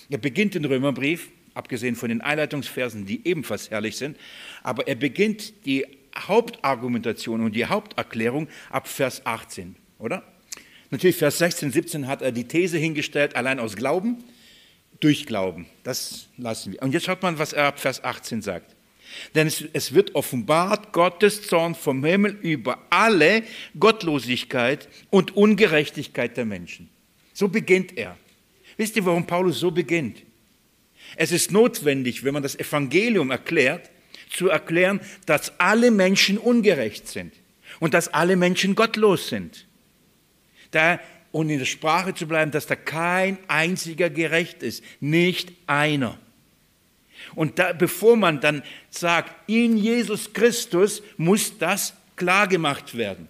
Er beginnt den Römerbrief abgesehen von den Einleitungsversen, die ebenfalls herrlich sind. Aber er beginnt die Hauptargumentation und die Haupterklärung ab Vers 18, oder? Natürlich, Vers 16, 17 hat er die These hingestellt, allein aus Glauben, durch Glauben. Das lassen wir. Und jetzt schaut mal, was er ab Vers 18 sagt. Denn es, es, wird offenbart Gottes Zorn vom Himmel über alle Gottlosigkeit und Ungerechtigkeit der Menschen. So beginnt er. Wisst ihr, warum Paulus so beginnt? Es ist notwendig, wenn man das Evangelium erklärt, zu erklären, dass alle Menschen ungerecht sind und dass alle Menschen gottlos sind. Da, und in der Sprache zu bleiben, dass da kein einziger gerecht ist, nicht einer. Und da, bevor man dann sagt, in Jesus Christus muss das klar gemacht werden.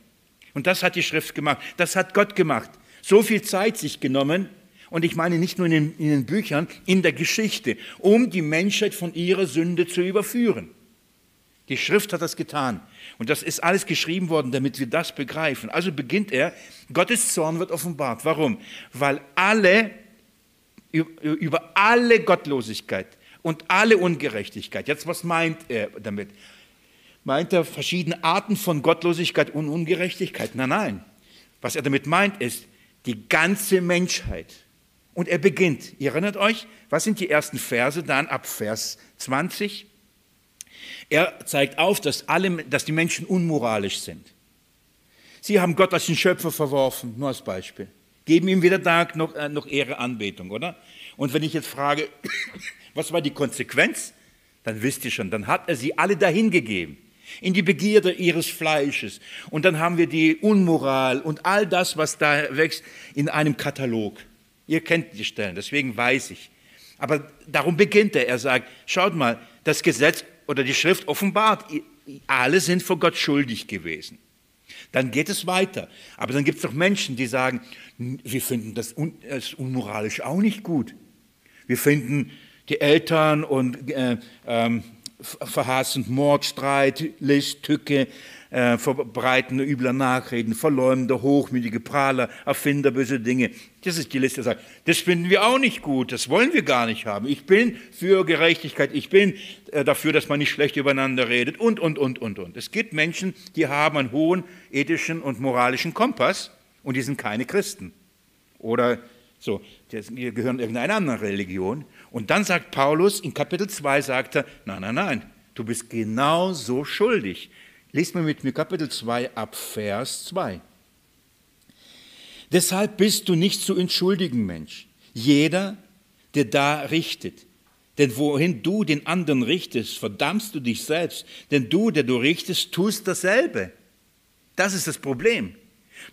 Und das hat die Schrift gemacht, das hat Gott gemacht. So viel Zeit sich genommen, und ich meine nicht nur in den, in den Büchern, in der Geschichte, um die Menschheit von ihrer Sünde zu überführen. Die Schrift hat das getan. Und das ist alles geschrieben worden, damit wir das begreifen. Also beginnt er, Gottes Zorn wird offenbart. Warum? Weil alle, über alle Gottlosigkeit und alle Ungerechtigkeit, jetzt was meint er damit? Meint er verschiedene Arten von Gottlosigkeit und Ungerechtigkeit? Nein, nein. Was er damit meint, ist die ganze Menschheit und er beginnt, ihr erinnert euch, was sind die ersten Verse dann ab Vers 20? Er zeigt auf, dass, alle, dass die Menschen unmoralisch sind. Sie haben Gott als den Schöpfer verworfen, nur als Beispiel. Geben ihm weder Dank noch, äh, noch Ehre, Anbetung, oder? Und wenn ich jetzt frage, was war die Konsequenz? Dann wisst ihr schon, dann hat er sie alle dahin gegeben. in die Begierde ihres Fleisches. Und dann haben wir die Unmoral und all das, was da wächst, in einem Katalog. Ihr kennt die Stellen, deswegen weiß ich. Aber darum beginnt er. Er sagt, schaut mal, das Gesetz oder die Schrift offenbart, alle sind vor Gott schuldig gewesen. Dann geht es weiter. Aber dann gibt es doch Menschen, die sagen, wir finden das, un das unmoralisch auch nicht gut. Wir finden die Eltern und äh, ähm, verhassend Mord, Streit, List, Tücke, äh, verbreitende übler Nachreden, verleumder, hochmütige Prahler, Erfinder böse Dinge. Das ist die Liste, sagt, das finden wir auch nicht gut, das wollen wir gar nicht haben. Ich bin für Gerechtigkeit, ich bin äh, dafür, dass man nicht schlecht übereinander redet und, und, und, und, und. Es gibt Menschen, die haben einen hohen ethischen und moralischen Kompass und die sind keine Christen. Oder so, die gehören irgendeiner anderen Religion. Und dann sagt Paulus, in Kapitel 2 sagt er, nein, nein, nein, du bist genauso schuldig. Lest mal mit mir Kapitel 2 ab Vers 2. Deshalb bist du nicht zu entschuldigen, Mensch. Jeder, der da richtet. Denn wohin du den anderen richtest, verdammst du dich selbst. Denn du, der du richtest, tust dasselbe. Das ist das Problem.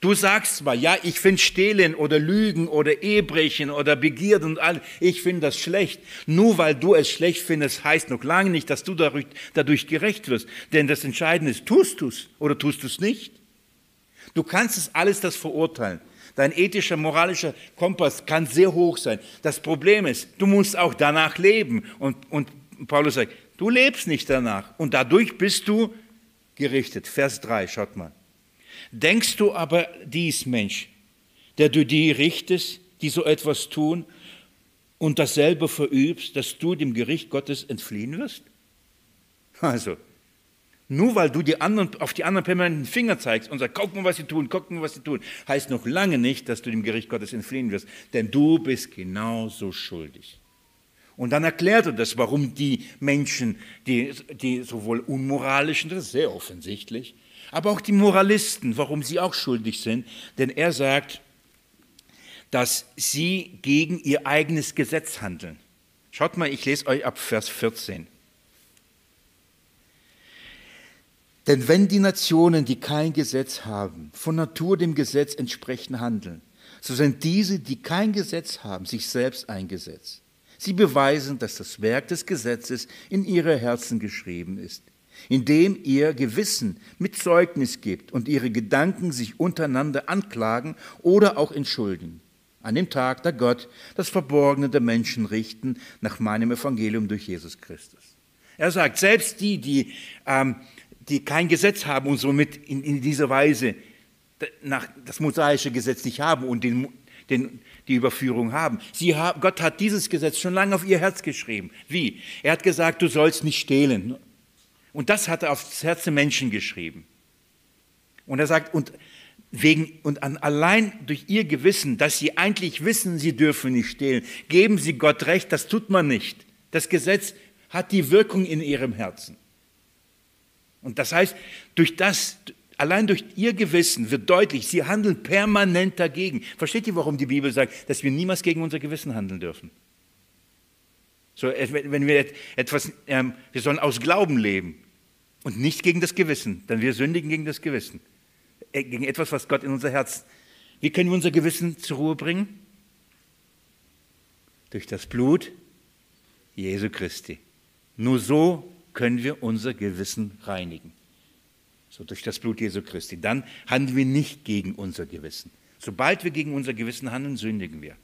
Du sagst zwar, ja, ich finde Stehlen oder Lügen oder Ehebrechen oder Begierde und all, ich finde das schlecht. Nur weil du es schlecht findest, heißt noch lange nicht, dass du dadurch, dadurch gerecht wirst. Denn das Entscheidende ist, tust du es oder tust du es nicht? Du kannst es alles das verurteilen. Dein ethischer, moralischer Kompass kann sehr hoch sein. Das Problem ist, du musst auch danach leben. Und, und Paulus sagt, du lebst nicht danach. Und dadurch bist du gerichtet. Vers 3, schaut mal. Denkst du aber dies, Mensch, der du die richtest, die so etwas tun und dasselbe verübst, dass du dem Gericht Gottes entfliehen wirst? Also, nur weil du die anderen, auf die anderen permanent den Finger zeigst und sagst, guck mal, was sie tun, guck mal, was sie tun, heißt noch lange nicht, dass du dem Gericht Gottes entfliehen wirst, denn du bist genauso schuldig. Und dann erklärt er das, warum die Menschen, die, die sowohl unmoralischen, das ist sehr offensichtlich, aber auch die Moralisten, warum sie auch schuldig sind. Denn er sagt, dass sie gegen ihr eigenes Gesetz handeln. Schaut mal, ich lese euch ab Vers 14. Denn wenn die Nationen, die kein Gesetz haben, von Natur dem Gesetz entsprechend handeln, so sind diese, die kein Gesetz haben, sich selbst ein Gesetz. Sie beweisen, dass das Werk des Gesetzes in ihre Herzen geschrieben ist indem ihr Gewissen mit Zeugnis gibt und ihre Gedanken sich untereinander anklagen oder auch entschuldigen. An dem Tag, da Gott das Verborgene der Menschen richten nach meinem Evangelium durch Jesus Christus. Er sagt, selbst die, die, ähm, die kein Gesetz haben und somit in, in dieser Weise nach, das mosaische Gesetz nicht haben und den, den, die Überführung haben. Sie haben. Gott hat dieses Gesetz schon lange auf ihr Herz geschrieben. Wie? Er hat gesagt, du sollst nicht stehlen. Und das hat er aufs Herz der Menschen geschrieben. Und er sagt, und, wegen, und an, allein durch ihr Gewissen, dass sie eigentlich wissen, sie dürfen nicht stehlen, geben sie Gott recht, das tut man nicht. Das Gesetz hat die Wirkung in ihrem Herzen. Und das heißt, durch das, allein durch ihr Gewissen wird deutlich, sie handeln permanent dagegen. Versteht ihr, warum die Bibel sagt, dass wir niemals gegen unser Gewissen handeln dürfen? So, wenn wir etwas, ähm, wir sollen aus Glauben leben und nicht gegen das Gewissen, dann wir sündigen gegen das Gewissen, äh, gegen etwas, was Gott in unser Herz. Wie können wir unser Gewissen zur Ruhe bringen? Durch das Blut Jesu Christi. Nur so können wir unser Gewissen reinigen. So durch das Blut Jesu Christi. Dann handeln wir nicht gegen unser Gewissen. Sobald wir gegen unser Gewissen handeln, sündigen wir.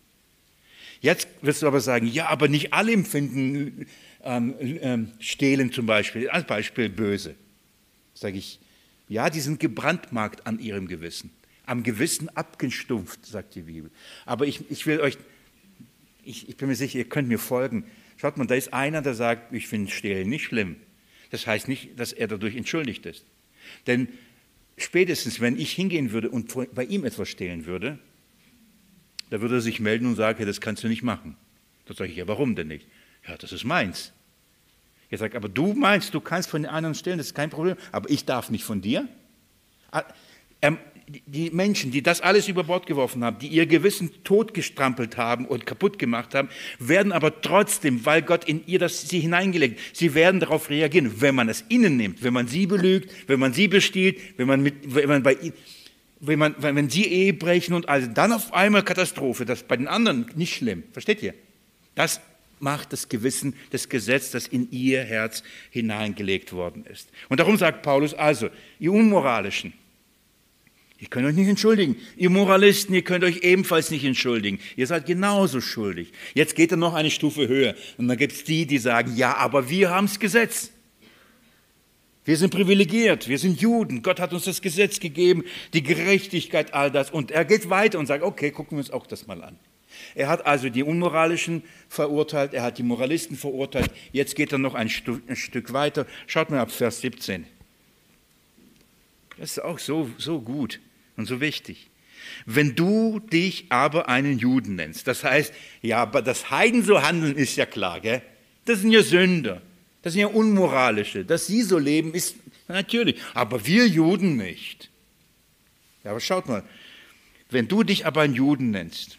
Jetzt wirst du aber sagen, ja, aber nicht alle empfinden ähm, ähm, Stehlen zum Beispiel, als Beispiel böse. Sage ich, ja, die sind gebrandmarkt an ihrem Gewissen, am Gewissen abgestumpft, sagt die Bibel. Aber ich, ich will euch, ich, ich bin mir sicher, ihr könnt mir folgen. Schaut mal, da ist einer, der sagt, ich finde Stehlen nicht schlimm. Das heißt nicht, dass er dadurch entschuldigt ist. Denn spätestens, wenn ich hingehen würde und bei ihm etwas stehlen würde, da würde er sich melden und sagen, das kannst du nicht machen. Da sage ich, ja, warum denn nicht? Ja, das ist meins. Er sagt, aber du meinst, du kannst von den anderen stehlen, das ist kein Problem, aber ich darf nicht von dir? Ah, er, die Menschen, die das alles über Bord geworfen haben, die ihr Gewissen totgestrampelt haben und kaputt gemacht haben, werden aber trotzdem, weil Gott in ihr das sie hineingelegt, sie werden darauf reagieren, wenn man es ihnen nimmt, wenn man sie belügt, wenn man sie bestiehlt, wenn man, mit, wenn man bei ihnen, wenn, man, wenn sie Ehe brechen und also dann auf einmal Katastrophe, das bei den anderen nicht schlimm. Versteht ihr? Das macht das Gewissen, das Gesetz, das in ihr Herz hineingelegt worden ist. Und darum sagt Paulus also, ihr Unmoralischen, ihr könnt euch nicht entschuldigen. Ihr Moralisten, ihr könnt euch ebenfalls nicht entschuldigen. Ihr seid genauso schuldig. Jetzt geht er noch eine Stufe höher. Und dann gibt es die, die sagen, ja, aber wir haben das Gesetz. Wir sind privilegiert, wir sind Juden. Gott hat uns das Gesetz gegeben, die Gerechtigkeit, all das. Und er geht weiter und sagt, okay, gucken wir uns auch das mal an. Er hat also die Unmoralischen verurteilt, er hat die Moralisten verurteilt. Jetzt geht er noch ein, Stück, ein Stück weiter. Schaut mal ab Vers 17. Das ist auch so, so gut und so wichtig. Wenn du dich aber einen Juden nennst, das heißt, ja, aber das Heiden so handeln ist ja klar, gell? das sind ja Sünder, das sind ja Unmoralische. Dass sie so leben, ist natürlich, aber wir Juden nicht. Ja, aber schaut mal, wenn du dich aber einen Juden nennst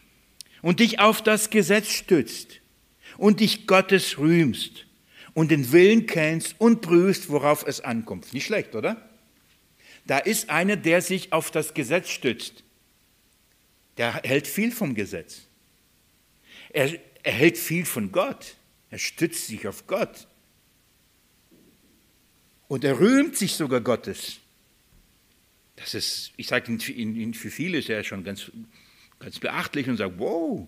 und dich auf das Gesetz stützt und dich Gottes rühmst und den Willen kennst und prüfst, worauf es ankommt. Nicht schlecht, oder? Da ist einer, der sich auf das Gesetz stützt. Der hält viel vom Gesetz. Er, er hält viel von Gott. Er stützt sich auf Gott. Und er rühmt sich sogar Gottes. Das ist, ich sage, für viele ist er schon ganz, ganz beachtlich und sagt, wow.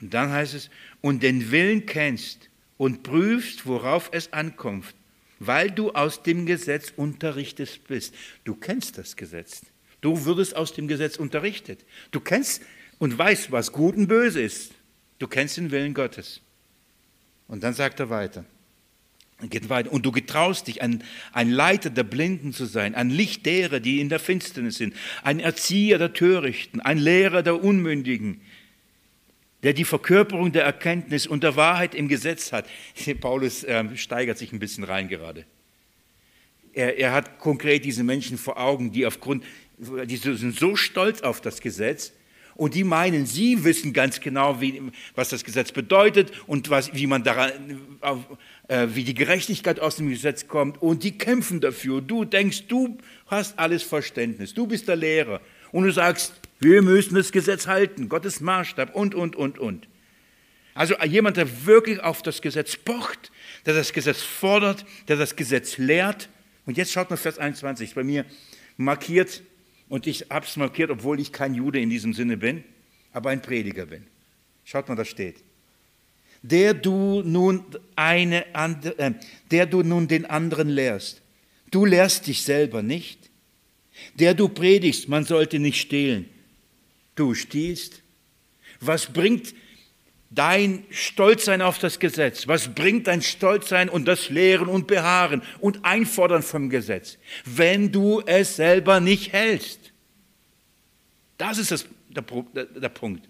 Und dann heißt es, und den Willen kennst und prüfst, worauf es ankommt, weil du aus dem Gesetz unterrichtet bist. Du kennst das Gesetz. Du würdest aus dem Gesetz unterrichtet. Du kennst und weißt, was gut und böse ist. Du kennst den Willen Gottes. Und dann sagt er weiter. Geht weiter. Und du getraust dich, ein, ein Leiter der Blinden zu sein, ein Licht derer, die in der Finsternis sind, ein Erzieher der Törichten, ein Lehrer der Unmündigen, der die Verkörperung der Erkenntnis und der Wahrheit im Gesetz hat. <laughs> Paulus äh, steigert sich ein bisschen rein gerade. Er, er hat konkret diese Menschen vor Augen, die aufgrund, die sind so stolz auf das Gesetz und die meinen, sie wissen ganz genau, wie, was das Gesetz bedeutet und was, wie, man daran, äh, wie die Gerechtigkeit aus dem Gesetz kommt und die kämpfen dafür. Du denkst, du hast alles Verständnis, du bist der Lehrer und du sagst, wir müssen das Gesetz halten, Gottes Maßstab und, und, und, und. Also jemand, der wirklich auf das Gesetz pocht, der das Gesetz fordert, der das Gesetz lehrt. Und jetzt schaut mal Vers 21, bei mir markiert, und ich habe es markiert, obwohl ich kein Jude in diesem Sinne bin, aber ein Prediger bin. Schaut mal, da steht. Der du nun, eine, äh, der du nun den anderen lehrst. Du lehrst dich selber nicht. Der du predigst, man sollte nicht stehlen du stiehlst? Was bringt dein Stolzsein auf das Gesetz? Was bringt dein Stolzsein und das Lehren und Beharren und Einfordern vom Gesetz, wenn du es selber nicht hältst? Das ist das, der, der, der Punkt.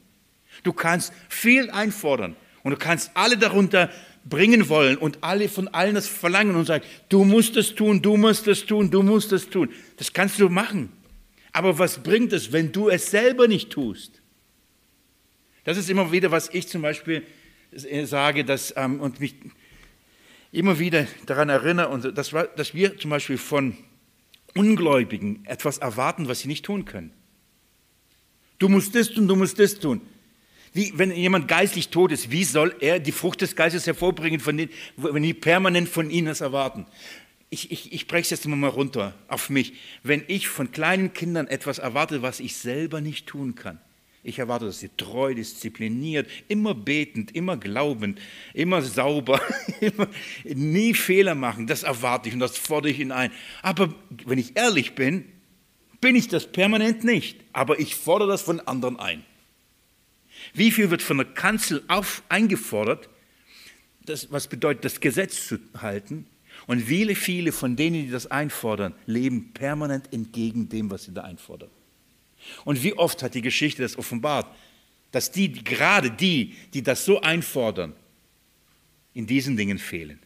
Du kannst viel einfordern und du kannst alle darunter bringen wollen und alle von allen das verlangen und sagen, du musst es tun, du musst es tun, du musst es tun. Das kannst du machen. Aber was bringt es, wenn du es selber nicht tust? Das ist immer wieder, was ich zum Beispiel sage dass, ähm, und mich immer wieder daran erinnere, und das war, dass wir zum Beispiel von Ungläubigen etwas erwarten, was sie nicht tun können. Du musst das tun, du musst das tun. Wie, wenn jemand geistlich tot ist, wie soll er die Frucht des Geistes hervorbringen, den, wenn die permanent von ihnen das erwarten? ich, ich, ich breche es jetzt mal runter auf mich. Wenn ich von kleinen Kindern etwas erwarte, was ich selber nicht tun kann, ich erwarte, dass sie treu, diszipliniert, immer betend, immer glaubend, immer sauber, <laughs> nie Fehler machen. Das erwarte ich und das fordere ich ihnen ein. Aber wenn ich ehrlich bin, bin ich das permanent nicht. Aber ich fordere das von anderen ein. Wie viel wird von der Kanzel auf, eingefordert, das, was bedeutet, das Gesetz zu halten? Und viele, viele von denen, die das einfordern, leben permanent entgegen dem, was sie da einfordern. Und wie oft hat die Geschichte das offenbart, dass die, gerade die, die das so einfordern, in diesen Dingen fehlen.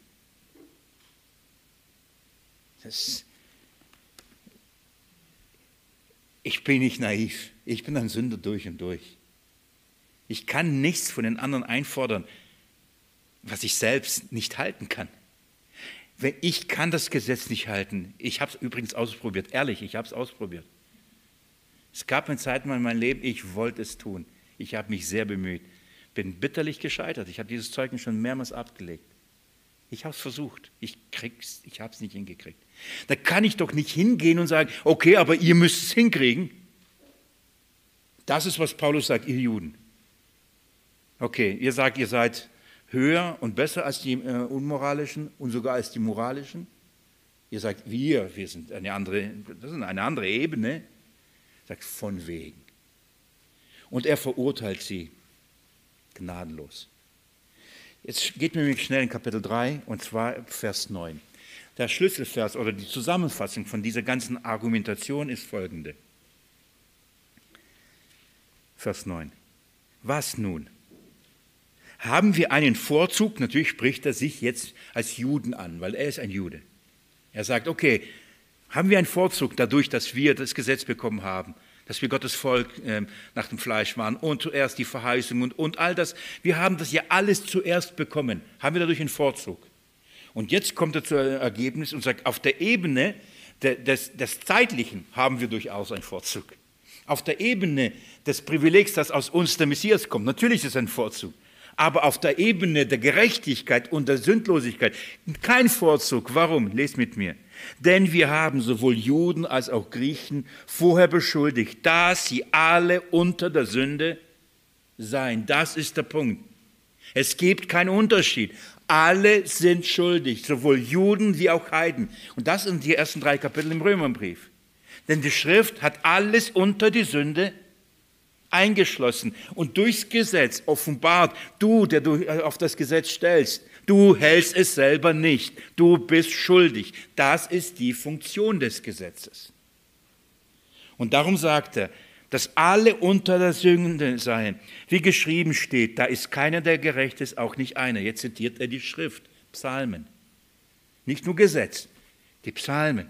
Das, ich bin nicht naiv. Ich bin ein Sünder durch und durch. Ich kann nichts von den anderen einfordern, was ich selbst nicht halten kann. Wenn ich kann das Gesetz nicht halten. Ich habe es übrigens ausprobiert. Ehrlich, ich habe es ausprobiert. Es gab eine Zeit in meinem Leben, ich wollte es tun. Ich habe mich sehr bemüht. Bin bitterlich gescheitert. Ich habe dieses Zeugnis schon mehrmals abgelegt. Ich habe es versucht. Ich ich habe es nicht hingekriegt. Da kann ich doch nicht hingehen und sagen, okay, aber ihr müsst es hinkriegen. Das ist, was Paulus sagt, ihr Juden. Okay, ihr sagt, ihr seid höher und besser als die äh, unmoralischen und sogar als die moralischen. Ihr sagt, wir, wir sind eine andere, das ist eine andere Ebene. Sagt, von wegen. Und er verurteilt sie gnadenlos. Jetzt geht mir schnell in Kapitel 3 und zwar Vers 9. Der Schlüsselvers oder die Zusammenfassung von dieser ganzen Argumentation ist folgende. Vers 9. Was nun? Haben wir einen Vorzug? Natürlich spricht er sich jetzt als Juden an, weil er ist ein Jude. Er sagt, okay, haben wir einen Vorzug dadurch, dass wir das Gesetz bekommen haben, dass wir Gottes Volk äh, nach dem Fleisch waren und zuerst die Verheißung und, und all das. Wir haben das ja alles zuerst bekommen. Haben wir dadurch einen Vorzug? Und jetzt kommt er zu einem Ergebnis und sagt, auf der Ebene des, des Zeitlichen haben wir durchaus einen Vorzug. Auf der Ebene des Privilegs, das aus uns der Messias kommt, natürlich ist es ein Vorzug aber auf der Ebene der Gerechtigkeit und der Sündlosigkeit kein Vorzug. Warum? Lest mit mir. Denn wir haben sowohl Juden als auch Griechen vorher beschuldigt, dass sie alle unter der Sünde seien. Das ist der Punkt. Es gibt keinen Unterschied. Alle sind schuldig, sowohl Juden wie auch Heiden. Und das sind die ersten drei Kapitel im Römerbrief. Denn die Schrift hat alles unter die Sünde eingeschlossen und durchs Gesetz offenbart, du, der du äh, auf das Gesetz stellst, du hältst es selber nicht, du bist schuldig. Das ist die Funktion des Gesetzes. Und darum sagt er, dass alle unter der Sünde seien. Wie geschrieben steht, da ist keiner, der gerecht ist, auch nicht einer. Jetzt zitiert er die Schrift, Psalmen. Nicht nur Gesetz, die Psalmen.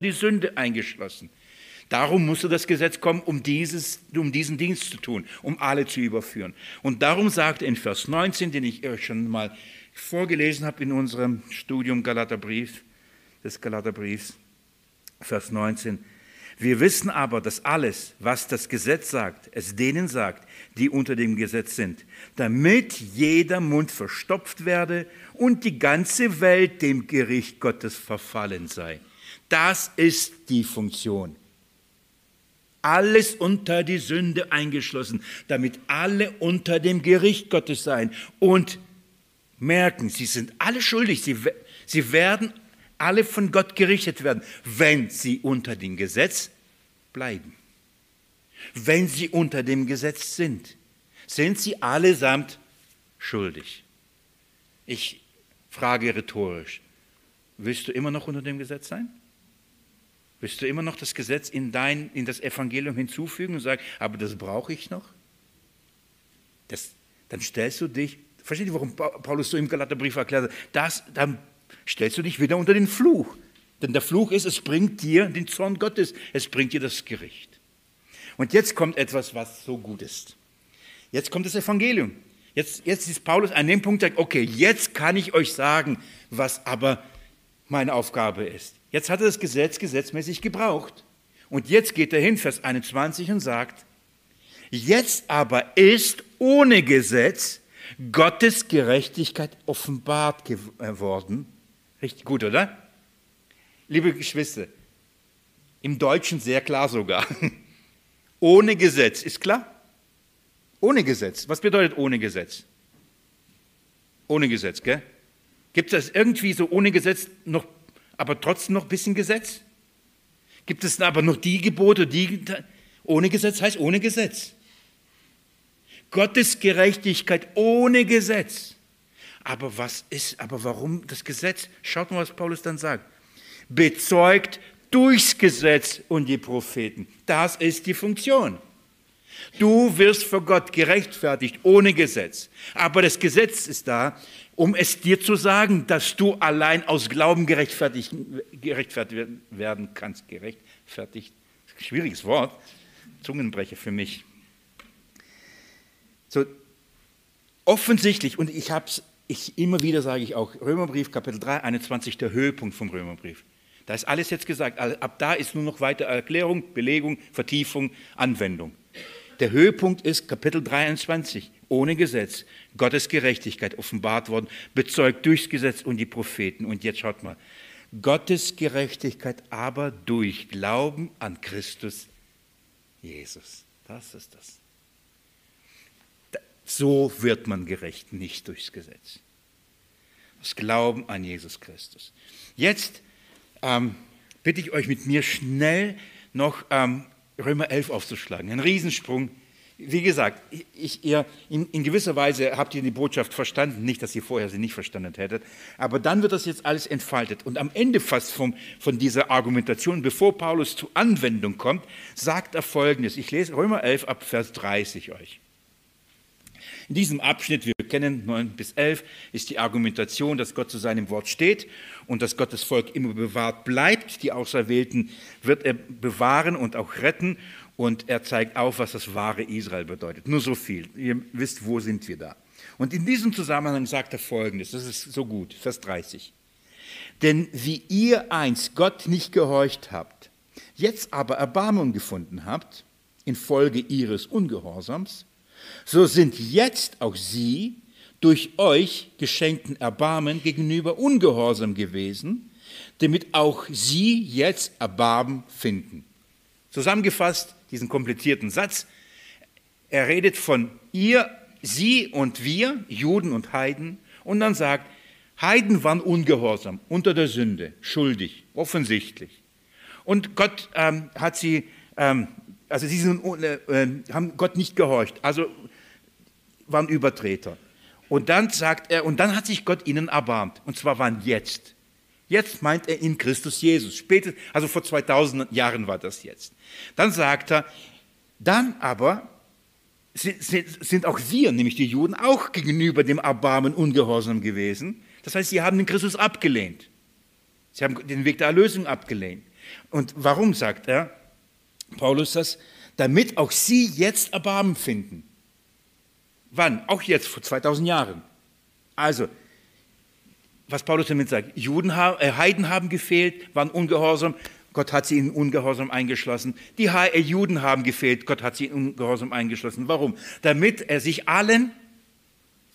Die Sünde eingeschlossen. Darum musste das Gesetz kommen, um, dieses, um diesen Dienst zu tun, um alle zu überführen. Und darum sagt in Vers 19, den ich euch schon mal vorgelesen habe in unserem Studium Galaterbrief, des Galaterbriefs, Vers 19, wir wissen aber, dass alles, was das Gesetz sagt, es denen sagt, die unter dem Gesetz sind, damit jeder Mund verstopft werde und die ganze Welt dem Gericht Gottes verfallen sei. Das ist die Funktion alles unter die Sünde eingeschlossen, damit alle unter dem Gericht Gottes seien und merken, sie sind alle schuldig, sie, sie werden alle von Gott gerichtet werden, wenn sie unter dem Gesetz bleiben. Wenn sie unter dem Gesetz sind, sind sie allesamt schuldig. Ich frage rhetorisch, willst du immer noch unter dem Gesetz sein? Willst du immer noch das Gesetz in, dein, in das Evangelium hinzufügen und sagen, aber das brauche ich noch? Das, dann stellst du dich, versteht ihr, warum Paulus so im Galaterbrief erklärt, das, dann stellst du dich wieder unter den Fluch. Denn der Fluch ist, es bringt dir den Zorn Gottes, es bringt dir das Gericht. Und jetzt kommt etwas, was so gut ist. Jetzt kommt das Evangelium. Jetzt, jetzt ist Paulus an dem Punkt, okay, jetzt kann ich euch sagen, was aber meine Aufgabe ist. Jetzt hat er das Gesetz gesetzmäßig gebraucht. Und jetzt geht er hin, Vers 21, und sagt, jetzt aber ist ohne Gesetz Gottes Gerechtigkeit offenbart geworden. Richtig gut, oder? Liebe Geschwister, im Deutschen sehr klar sogar. <laughs> Ohne Gesetz, ist klar? Ohne Gesetz. Was bedeutet ohne Gesetz? Ohne Gesetz, gell? Gibt es irgendwie so ohne Gesetz noch aber trotzdem noch ein bisschen Gesetz? Gibt es aber noch die Gebote, die ohne Gesetz heißt ohne Gesetz? Gottes Gerechtigkeit ohne Gesetz. Aber was ist, aber warum das Gesetz? Schaut mal, was Paulus dann sagt. Bezeugt durchs Gesetz und die Propheten. Das ist die Funktion. Du wirst vor Gott gerechtfertigt ohne Gesetz. Aber das Gesetz ist da, um es dir zu sagen, dass du allein aus Glauben gerechtfertigt, gerechtfertigt werden kannst, gerechtfertigt schwieriges Wort, Zungenbrecher für mich. So offensichtlich, und ich habe es ich, immer wieder sage ich auch, Römerbrief Kapitel 3, 21, der Höhepunkt vom Römerbrief. Da ist alles jetzt gesagt. Ab da ist nur noch weiter Erklärung, Belegung, Vertiefung, Anwendung. Der Höhepunkt ist Kapitel 23, ohne Gesetz, Gottes Gerechtigkeit offenbart worden, bezeugt durchs Gesetz und die Propheten. Und jetzt schaut mal, Gottes Gerechtigkeit aber durch Glauben an Christus Jesus. Das ist das. So wird man gerecht, nicht durchs Gesetz. Das Glauben an Jesus Christus. Jetzt ähm, bitte ich euch mit mir schnell noch ähm, Römer 11 aufzuschlagen. Ein Riesensprung. Wie gesagt, ich, ihr, in, in, gewisser Weise habt ihr die Botschaft verstanden, nicht, dass ihr vorher sie nicht verstanden hättet, aber dann wird das jetzt alles entfaltet. Und am Ende fast vom, von dieser Argumentation, bevor Paulus zur Anwendung kommt, sagt er Folgendes. Ich lese Römer 11 ab Vers 30 euch. In diesem Abschnitt, wir kennen 9 bis 11, ist die Argumentation, dass Gott zu seinem Wort steht und dass Gottes Volk immer bewahrt bleibt. Die Auserwählten wird er bewahren und auch retten. Und er zeigt auf, was das wahre Israel bedeutet. Nur so viel. Ihr wisst, wo sind wir da. Und in diesem Zusammenhang sagt er Folgendes, das ist so gut, Vers 30. Denn wie ihr einst Gott nicht gehorcht habt, jetzt aber Erbarmung gefunden habt, infolge ihres Ungehorsams, so sind jetzt auch sie durch euch geschenkten Erbarmen gegenüber ungehorsam gewesen, damit auch sie jetzt Erbarmen finden. Zusammengefasst, diesen komplizierten Satz, er redet von ihr, sie und wir, Juden und Heiden, und dann sagt, Heiden waren ungehorsam, unter der Sünde, schuldig, offensichtlich. Und Gott ähm, hat sie ähm, also sie sind, äh, haben Gott nicht gehorcht, also waren Übertreter. Und dann sagt er, und dann hat sich Gott ihnen erbarmt. Und zwar wann jetzt? Jetzt meint er in Christus Jesus. Später, also vor 2000 Jahren war das jetzt. Dann sagt er, dann aber sind, sind, sind auch wir, nämlich die Juden, auch gegenüber dem Erbarmen ungehorsam gewesen. Das heißt, sie haben den Christus abgelehnt. Sie haben den Weg der Erlösung abgelehnt. Und warum sagt er? Paulus das, damit auch sie jetzt Erbarmen finden. Wann? Auch jetzt, vor 2000 Jahren. Also, was Paulus damit sagt, Juden, äh, Heiden haben gefehlt, waren ungehorsam, Gott hat sie in Ungehorsam eingeschlossen. Die äh, Juden haben gefehlt, Gott hat sie in Ungehorsam eingeschlossen. Warum? Damit er sich allen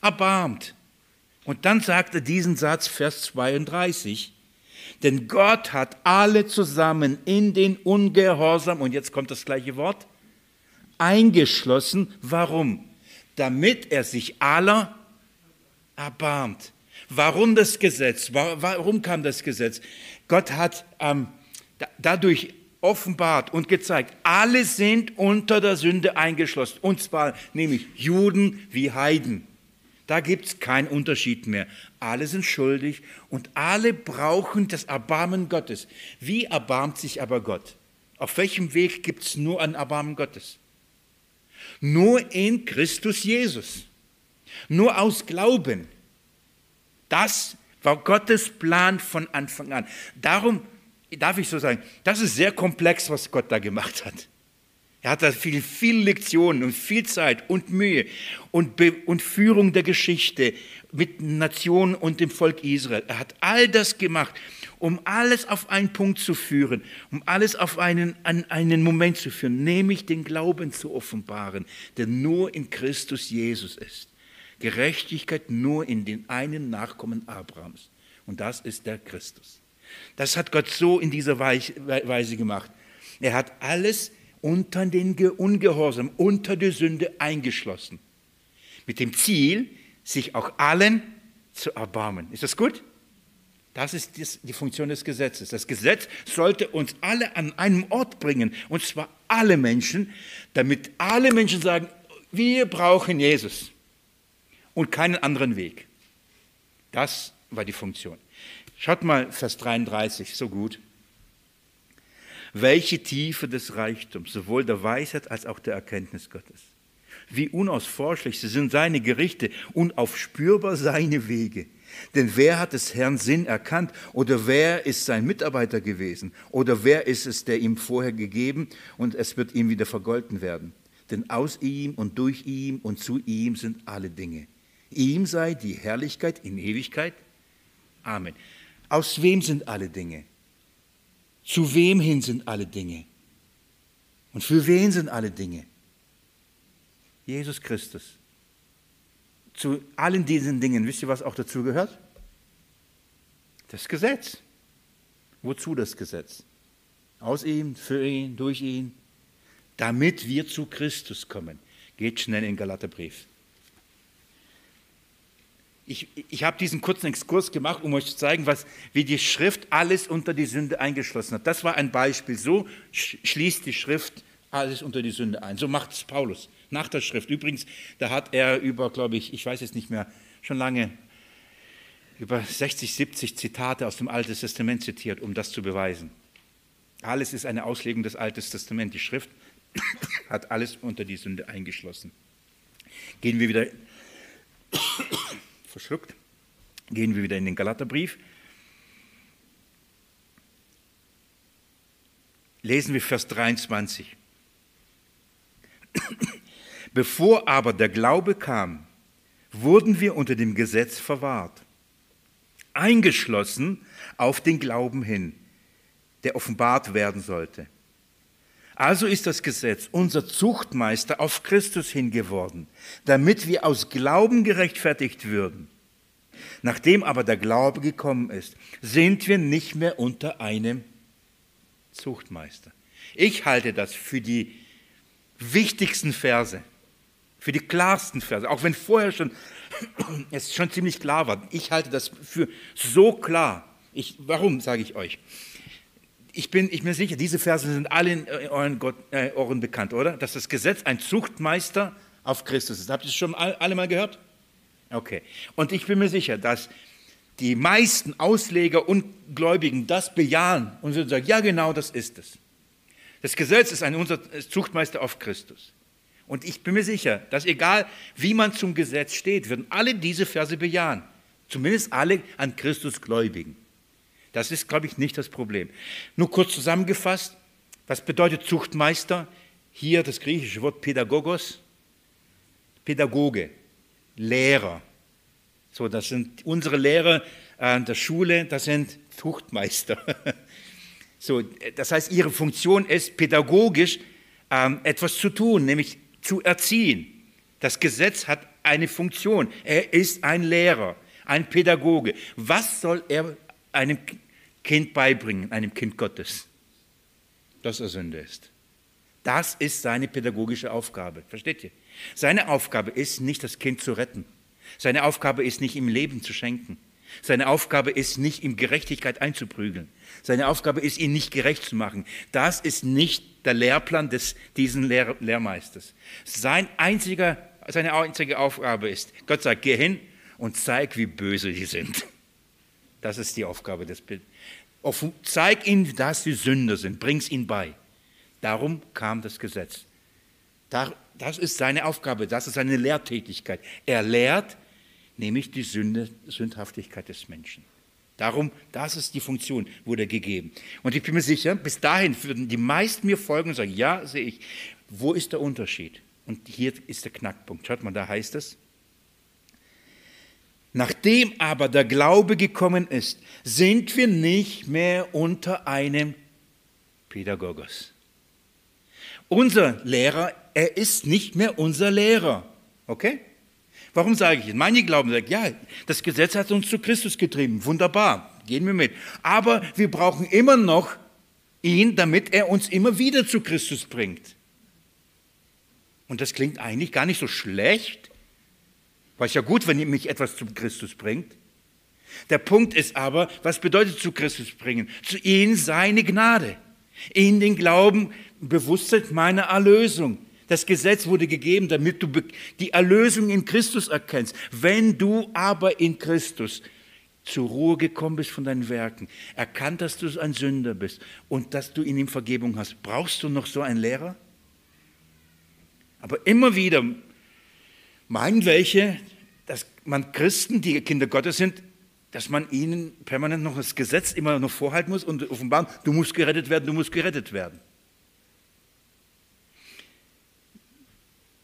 erbarmt. Und dann sagt er diesen Satz, Vers 32, denn Gott hat alle zusammen in den Ungehorsam, und jetzt kommt das gleiche Wort, eingeschlossen. Warum? Damit er sich aller erbarmt. Warum das Gesetz? Warum kam das Gesetz? Gott hat ähm, dadurch offenbart und gezeigt, alle sind unter der Sünde eingeschlossen. Und zwar nämlich Juden wie Heiden. Da gibt es keinen Unterschied mehr. Alle sind schuldig und alle brauchen das Erbarmen Gottes. Wie erbarmt sich aber Gott? Auf welchem Weg gibt es nur ein Erbarmen Gottes? Nur in Christus Jesus. Nur aus Glauben. Das war Gottes Plan von Anfang an. Darum darf ich so sagen, das ist sehr komplex, was Gott da gemacht hat. Er hat da viel, viel Lektionen und viel Zeit und Mühe und, Be und Führung der Geschichte mit Nationen und dem Volk Israel. Er hat all das gemacht, um alles auf einen Punkt zu führen, um alles auf einen, an einen Moment zu führen, nämlich den Glauben zu offenbaren, der nur in Christus Jesus ist. Gerechtigkeit nur in den einen Nachkommen Abrahams. Und das ist der Christus. Das hat Gott so in dieser Weise gemacht. Er hat alles unter den Ungehorsam, unter die Sünde eingeschlossen. Mit dem Ziel, sich auch allen zu erbarmen. Ist das gut? Das ist die Funktion des Gesetzes. Das Gesetz sollte uns alle an einem Ort bringen, und zwar alle Menschen, damit alle Menschen sagen, wir brauchen Jesus und keinen anderen Weg. Das war die Funktion. Schaut mal Vers 33, so gut welche Tiefe des Reichtums, sowohl der Weisheit als auch der Erkenntnis Gottes. Wie unausforschlich sind seine Gerichte, unaufspürbar seine Wege. Denn wer hat des Herrn Sinn erkannt? Oder wer ist sein Mitarbeiter gewesen? Oder wer ist es, der ihm vorher gegeben und es wird ihm wieder vergolten werden? Denn aus ihm und durch ihm und zu ihm sind alle Dinge. Ihm sei die Herrlichkeit in Ewigkeit. Amen. Aus wem sind alle Dinge? Zu wem hin sind alle Dinge? Und für wen sind alle Dinge? Jesus Christus. Zu allen diesen Dingen, wisst ihr, was auch dazu gehört? Das Gesetz. Wozu das Gesetz? Aus ihm, für ihn, durch ihn, damit wir zu Christus kommen. Geht schnell in Galaterbrief. Ich, ich habe diesen kurzen Exkurs gemacht, um euch zu zeigen, was, wie die Schrift alles unter die Sünde eingeschlossen hat. Das war ein Beispiel. So schließt die Schrift alles unter die Sünde ein. So macht es Paulus nach der Schrift. Übrigens, da hat er über, glaube ich, ich weiß es nicht mehr, schon lange über 60, 70 Zitate aus dem Alten Testament zitiert, um das zu beweisen. Alles ist eine Auslegung des Alten Testaments. Die Schrift <coughs> hat alles unter die Sünde eingeschlossen. Gehen wir wieder verschluckt. Gehen wir wieder in den Galaterbrief. Lesen wir Vers 23. <clears throat> Bevor aber der Glaube kam, wurden wir unter dem Gesetz verwahrt, eingeschlossen auf den Glauben hin, der offenbart werden sollte. Also ist das Gesetz unser Zuchtmeister auf Christus hingeworden, damit wir aus Glauben gerechtfertigt würden. Nachdem aber der Glaube gekommen ist, sind wir nicht mehr unter einem Zuchtmeister. Ich halte das für die wichtigsten Verse, für die klarsten Verse, auch wenn vorher schon <clears throat> es schon ziemlich klar war. Ich halte das für so klar. Ich, warum sage ich euch? Ich bin, ich bin sicher, diese Verse sind alle in euren Gott, äh, Ohren bekannt, oder? Dass das Gesetz ein Zuchtmeister auf Christus ist. Habt ihr es schon alle mal gehört? Okay. Und ich bin mir sicher, dass die meisten Ausleger und Gläubigen das bejahen und sagen, ja genau, das ist es. Das Gesetz ist ein unser Zuchtmeister auf Christus. Und ich bin mir sicher, dass egal wie man zum Gesetz steht, würden alle diese Verse bejahen. Zumindest alle an Christus Gläubigen. Das ist, glaube ich, nicht das Problem. Nur kurz zusammengefasst, was bedeutet Zuchtmeister? Hier das griechische Wort Pädagogos, Pädagoge, Lehrer. So, das sind unsere Lehrer an der Schule, das sind Zuchtmeister. <laughs> So, das heißt, ihre Funktion ist pädagogisch ähm, etwas zu tun, nämlich zu erziehen. Das Gesetz hat eine Funktion. Er ist ein Lehrer, ein Pädagoge. Was soll er einem Kind beibringen, einem Kind Gottes, dass er Sünde ist. Das ist seine pädagogische Aufgabe. Versteht ihr? Seine Aufgabe ist nicht, das Kind zu retten. Seine Aufgabe ist nicht, ihm Leben zu schenken. Seine Aufgabe ist nicht, ihm Gerechtigkeit einzuprügeln. Seine Aufgabe ist, ihn nicht gerecht zu machen. Das ist nicht der Lehrplan des, diesen Lehr Lehrmeisters. Sein einziger, seine einzige Aufgabe ist, Gott sagt, geh hin und zeig, wie böse die sind. Das ist die Aufgabe des Zeig ihnen, dass sie Sünder sind, bring es ihnen bei. Darum kam das Gesetz. Das ist seine Aufgabe, das ist seine Lehrtätigkeit. Er lehrt nämlich die Sünde, Sündhaftigkeit des Menschen. Darum, das ist die Funktion, wurde gegeben. Und ich bin mir sicher, bis dahin würden die meisten mir folgen und sagen, ja, sehe ich. Wo ist der Unterschied? Und hier ist der Knackpunkt. Schaut mal, da heißt es, Nachdem aber der Glaube gekommen ist, sind wir nicht mehr unter einem Pädagogos. Unser Lehrer, er ist nicht mehr unser Lehrer. Okay? Warum sage ich es? Meine Glauben sagen, ja, das Gesetz hat uns zu Christus getrieben. Wunderbar, gehen wir mit. Aber wir brauchen immer noch ihn, damit er uns immer wieder zu Christus bringt. Und das klingt eigentlich gar nicht so schlecht, war ja gut, wenn mich etwas zu Christus bringt. Der Punkt ist aber, was bedeutet zu Christus bringen? Zu ihm seine Gnade, in den Glauben, Bewusstsein meiner Erlösung. Das Gesetz wurde gegeben, damit du die Erlösung in Christus erkennst. Wenn du aber in Christus zur Ruhe gekommen bist von deinen Werken, erkannt, dass du ein Sünder bist und dass du in ihm Vergebung hast, brauchst du noch so einen Lehrer? Aber immer wieder meinen welche, dass man Christen, die Kinder Gottes sind, dass man ihnen permanent noch das Gesetz immer noch vorhalten muss und offenbaren, du musst gerettet werden, du musst gerettet werden.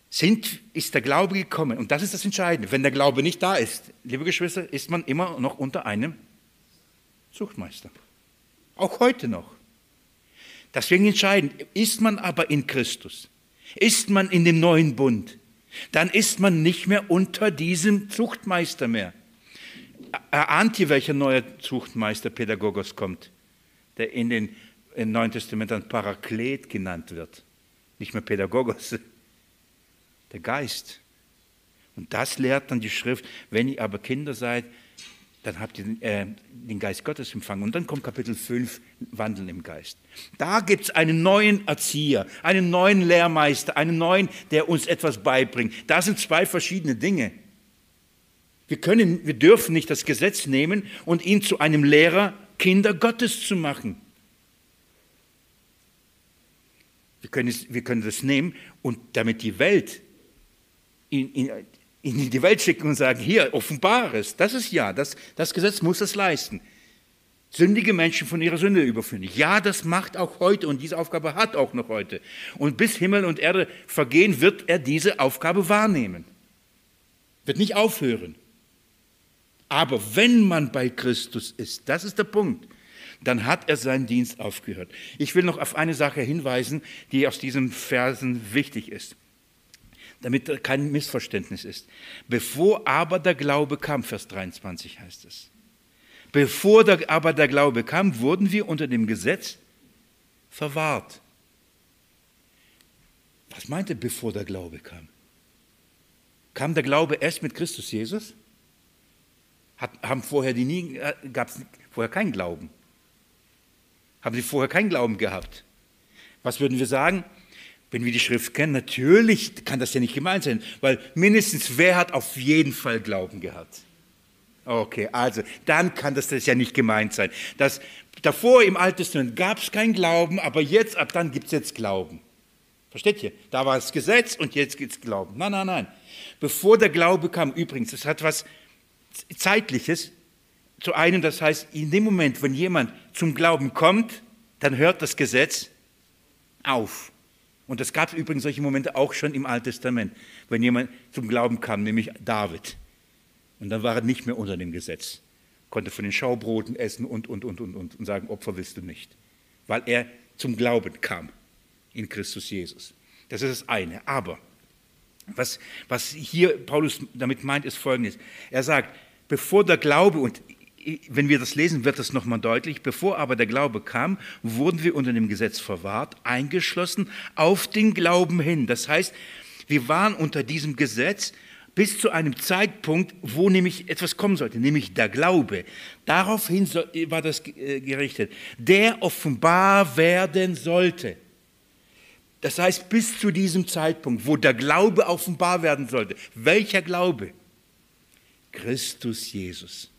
Sind, ist der Glaube gekommen? Und das ist das Entscheidende. Wenn der Glaube nicht da ist, liebe Geschwister, ist man immer noch unter einem Zuchtmeister. Auch heute noch. Deswegen entscheidend, ist man aber in Christus, ist man in dem neuen Bund, dann ist man nicht mehr unter diesem Zuchtmeister mehr. Erahnt ihr, welcher neue Zuchtmeister Pädagogos kommt, der in den im Neuen Testament dann Paraklet genannt wird? Nicht mehr Pädagogos, der Geist. Und das lehrt dann die Schrift, wenn ihr aber Kinder seid, dann habt ihr äh, den Geist Gottes empfangen. Und dann kommt Kapitel 5, Wandeln im Geist. Da gibt es einen neuen Erzieher, einen neuen Lehrmeister, einen neuen, der uns etwas beibringt. Da sind zwei verschiedene Dinge. Wir, können, wir dürfen nicht das Gesetz nehmen und ihn zu einem Lehrer Kinder Gottes zu machen. Wir können, es, wir können das nehmen und damit die Welt in, in, in die Welt schicken und sagen, hier, offenbare es. Das ist ja, das, das Gesetz muss es leisten. Sündige Menschen von ihrer Sünde überführen. Ja, das macht auch heute und diese Aufgabe hat auch noch heute. Und bis Himmel und Erde vergehen, wird er diese Aufgabe wahrnehmen. Wird nicht aufhören. Aber wenn man bei Christus ist, das ist der Punkt, dann hat er seinen Dienst aufgehört. Ich will noch auf eine Sache hinweisen, die aus diesen Versen wichtig ist damit kein Missverständnis ist. Bevor aber der Glaube kam, Vers 23 heißt es. Bevor der, aber der Glaube kam, wurden wir unter dem Gesetz verwahrt. Was meinte bevor der Glaube kam? Kam der Glaube erst mit Christus Jesus? Hat, haben vorher die nie, äh, gab es vorher keinen Glauben? Haben sie vorher keinen Glauben gehabt? Was würden wir sagen? Wenn wir die Schrift kennen, natürlich kann das ja nicht gemeint sein, weil mindestens wer hat auf jeden Fall Glauben gehabt? Okay, also dann kann das, das ja nicht gemeint sein. Das, davor im Alten Testament gab es keinen Glauben, aber jetzt, ab dann gibt es jetzt Glauben. Versteht ihr? Da war das Gesetz und jetzt gibt es Glauben. Nein, nein, nein. Bevor der Glaube kam, übrigens, das hat was Zeitliches. Zu einem, das heißt, in dem Moment, wenn jemand zum Glauben kommt, dann hört das Gesetz auf. Und es gab übrigens solche Momente auch schon im Alten Testament, wenn jemand zum Glauben kam, nämlich David. Und dann war er nicht mehr unter dem Gesetz, konnte von den Schaubroten essen und, und, und, und, und, und sagen, Opfer willst du nicht, weil er zum Glauben kam in Christus Jesus. Das ist das eine. Aber was, was hier Paulus damit meint, ist Folgendes. Er sagt, bevor der Glaube, und wenn wir das lesen, wird das nochmal deutlich. Bevor aber der Glaube kam, wurden wir unter dem Gesetz verwahrt, eingeschlossen auf den Glauben hin. Das heißt, wir waren unter diesem Gesetz bis zu einem Zeitpunkt, wo nämlich etwas kommen sollte, nämlich der Glaube. Daraufhin war das äh, gerichtet, der offenbar werden sollte. Das heißt, bis zu diesem Zeitpunkt, wo der Glaube offenbar werden sollte. Welcher Glaube? Christus Jesus.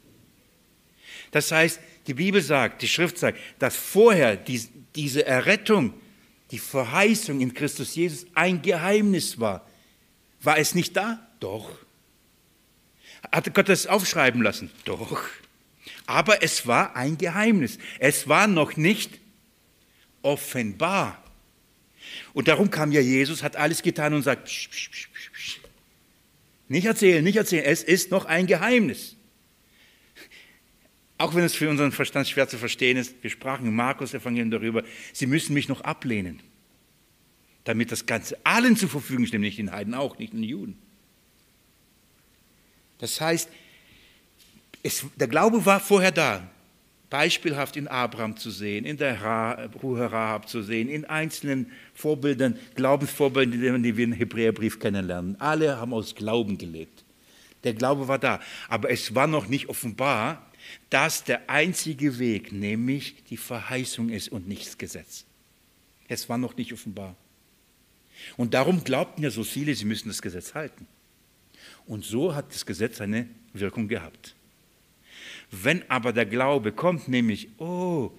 Das heißt, die Bibel sagt, die Schrift sagt, dass vorher die, diese Errettung, die Verheißung in Christus Jesus ein Geheimnis war. War es nicht da? Doch. Hatte Gott das aufschreiben lassen? Doch. Aber es war ein Geheimnis. Es war noch nicht offenbar. Und darum kam ja Jesus, hat alles getan und sagt, psch, psch, psch, nicht erzählen, nicht erzählen, es ist noch ein Geheimnis. Auch wenn es für unseren Verstand schwer zu verstehen ist, wir sprachen im Markus-Evangelium darüber, sie müssen mich noch ablehnen, damit das Ganze allen zur Verfügung steht, nicht den Heiden auch, nicht den Juden. Das heißt, es, der Glaube war vorher da, beispielhaft in Abraham zu sehen, in der Ruhe Rahab zu sehen, in einzelnen Vorbildern, Glaubensvorbildern, die wir im Hebräerbrief kennenlernen. Alle haben aus Glauben gelebt. Der Glaube war da, aber es war noch nicht offenbar, dass der einzige Weg, nämlich die Verheißung ist und nicht das Gesetz. Es war noch nicht offenbar. Und darum glaubten ja so viele, sie müssen das Gesetz halten. Und so hat das Gesetz eine Wirkung gehabt. Wenn aber der Glaube kommt, nämlich, oh,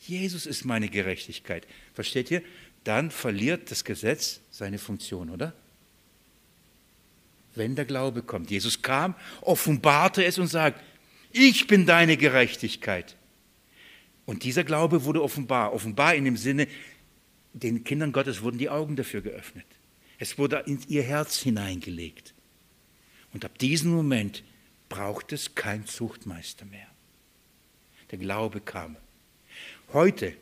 Jesus ist meine Gerechtigkeit, versteht ihr? Dann verliert das Gesetz seine Funktion, oder? Wenn der Glaube kommt. Jesus kam, offenbarte es und sagt, Ich bin deine Gerechtigkeit. Und dieser Glaube wurde offenbar. Offenbar in dem Sinne, den Kindern Gottes wurden die Augen dafür geöffnet. Es wurde in ihr Herz hineingelegt. Und ab diesem Moment braucht es kein Zuchtmeister mehr. Der Glaube kam. Heute,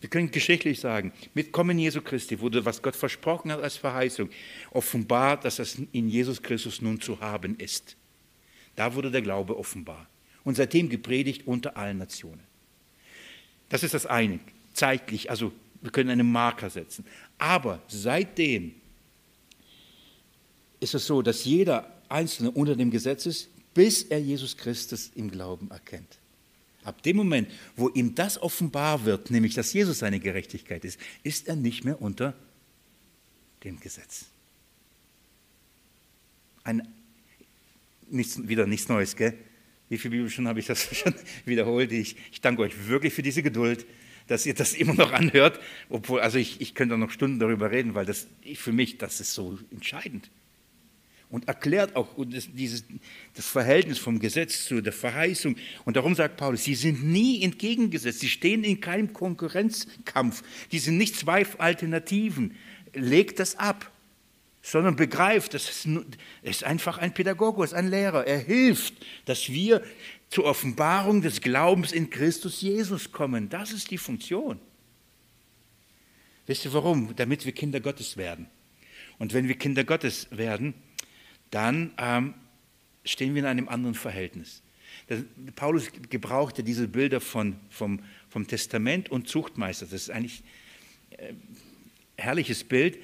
wir können geschichtlich sagen, mit Kommen Jesu Christi wurde, was Gott versprochen hat als Verheißung, offenbar, dass es in Jesus Christus nun zu haben ist. Da wurde der Glaube offenbar. Und seitdem gepredigt unter allen Nationen. Das ist das eine, zeitlich, also wir können einen Marker setzen. Aber seitdem ist es so, dass jeder Einzelne unter dem Gesetz ist, bis er Jesus Christus im Glauben erkennt. Ab dem Moment, wo ihm das offenbar wird, nämlich dass Jesus seine Gerechtigkeit ist, ist er nicht mehr unter dem Gesetz. Ein, nichts, wieder nichts Neues, gell? Wie viele Bibelstunden habe ich das <laughs> schon wiederholt? Ich, ich danke euch wirklich für diese Geduld, dass ihr das immer noch anhört. Obwohl, also ich, ich könnte noch Stunden darüber reden, weil das für mich, das ist so entscheidend und erklärt auch dieses, das Verhältnis vom Gesetz zu der Verheißung. Und darum sagt Paulus, sie sind nie entgegengesetzt, sie stehen in keinem Konkurrenzkampf, die sind nicht zwei Alternativen. Legt das ab, sondern begreift, ist, ist einfach ein Pädagogus, ein Lehrer. Er hilft, dass wir zur Offenbarung des Glaubens in Christus Jesus kommen. Das ist die Funktion. Wisst ihr warum? Damit wir Kinder Gottes werden. Und wenn wir Kinder Gottes werden, dann ähm, stehen wir in einem anderen Verhältnis. Das, Paulus gebrauchte diese Bilder von, vom, vom Testament und Zuchtmeister. Das ist eigentlich ein äh, herrliches Bild,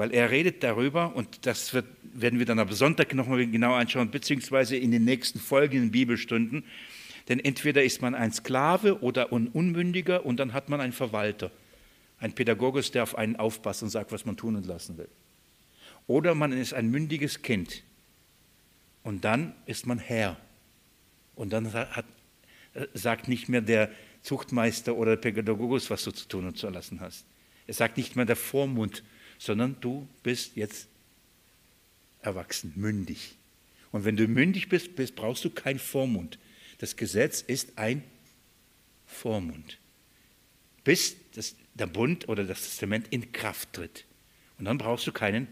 weil er redet darüber und das wird, werden wir dann am Sonntag nochmal genau anschauen, beziehungsweise in den nächsten folgenden Bibelstunden. Denn entweder ist man ein Sklave oder ein Unmündiger und dann hat man einen Verwalter, ein Pädagogus, der auf einen aufpasst und sagt, was man tun und lassen will. Oder man ist ein mündiges Kind und dann ist man Herr. Und dann hat, sagt nicht mehr der Zuchtmeister oder der Pädagogus, was du zu tun und zu erlassen hast. Es sagt nicht mehr der Vormund, sondern du bist jetzt erwachsen, mündig. Und wenn du mündig bist, bist brauchst du keinen Vormund. Das Gesetz ist ein Vormund. Bis das, der Bund oder das Testament in Kraft tritt. Und dann brauchst du keinen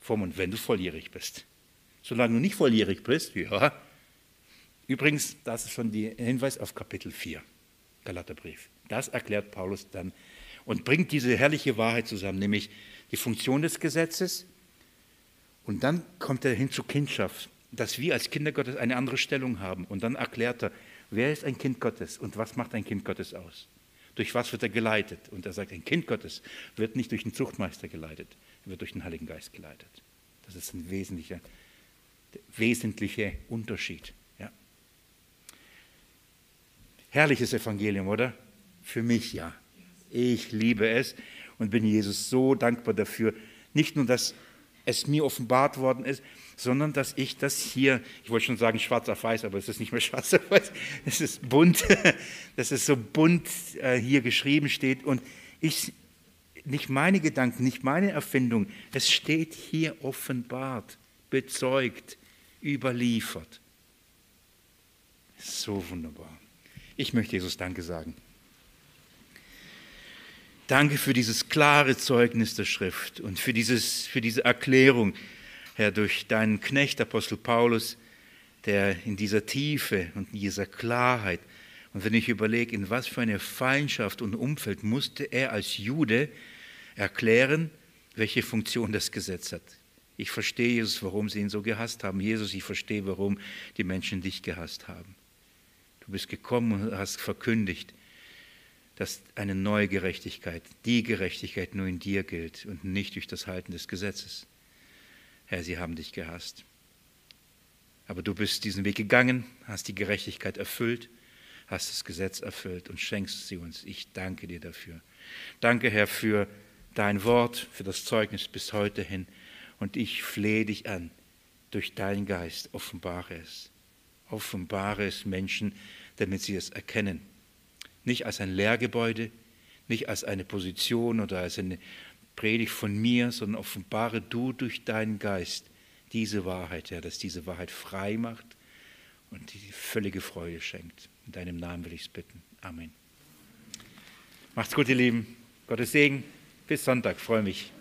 Vormund, wenn du volljährig bist. Solange du nicht volljährig bist, ja. Übrigens, das ist schon der Hinweis auf Kapitel 4, Galaterbrief. Das erklärt Paulus dann und bringt diese herrliche Wahrheit zusammen, nämlich die Funktion des Gesetzes. Und dann kommt er hin zur Kindschaft, dass wir als Kinder Gottes eine andere Stellung haben. Und dann erklärt er, wer ist ein Kind Gottes und was macht ein Kind Gottes aus? Durch was wird er geleitet? Und er sagt, ein Kind Gottes wird nicht durch den Zuchtmeister geleitet, wird durch den Heiligen Geist geleitet. Das ist ein wesentlicher, wesentlicher Unterschied. Ja. Herrliches Evangelium, oder? Für mich ja. Ich liebe es und bin Jesus so dankbar dafür. Nicht nur, dass es mir offenbart worden ist, sondern dass ich das hier, ich wollte schon sagen schwarz auf weiß, aber es ist nicht mehr <laughs> schwarz auf weiß, es ist bunt, dass <laughs> es so bunt äh, hier geschrieben steht und ich nicht meine Gedanken, nicht meine Erfindung. Es steht hier offenbart, bezeugt, überliefert. So wunderbar. Ich möchte Jesus Danke sagen. Danke für dieses klare Zeugnis der Schrift und für, dieses, für diese Erklärung, Herr, durch deinen Knecht Apostel Paulus, der in dieser Tiefe und in dieser Klarheit, und wenn ich überlege, in was für eine Feindschaft und Umfeld musste er als Jude erklären, welche Funktion das Gesetz hat. Ich verstehe, Jesus, warum sie ihn so gehasst haben. Jesus, ich verstehe, warum die Menschen dich gehasst haben. Du bist gekommen und hast verkündigt, dass eine neue Gerechtigkeit, die Gerechtigkeit nur in dir gilt und nicht durch das Halten des Gesetzes. Herr, sie haben dich gehasst. Aber du bist diesen Weg gegangen, hast die Gerechtigkeit erfüllt, hast das Gesetz erfüllt und schenkst sie uns. Ich danke dir dafür. Danke, Herr, für dein Wort, für das Zeugnis bis heute hin. Und ich flehe dich an, durch deinen Geist offenbare es. Offenbare es Menschen, damit sie es erkennen. Nicht als ein Lehrgebäude, nicht als eine Position oder als eine Predigt von mir, sondern offenbare du durch deinen Geist diese Wahrheit, Herr, dass diese Wahrheit frei macht und die völlige Freude schenkt. In deinem Namen will ich es bitten. Amen. Macht's gut, ihr Lieben. Gottes Segen. Bis Sonntag. Freue mich.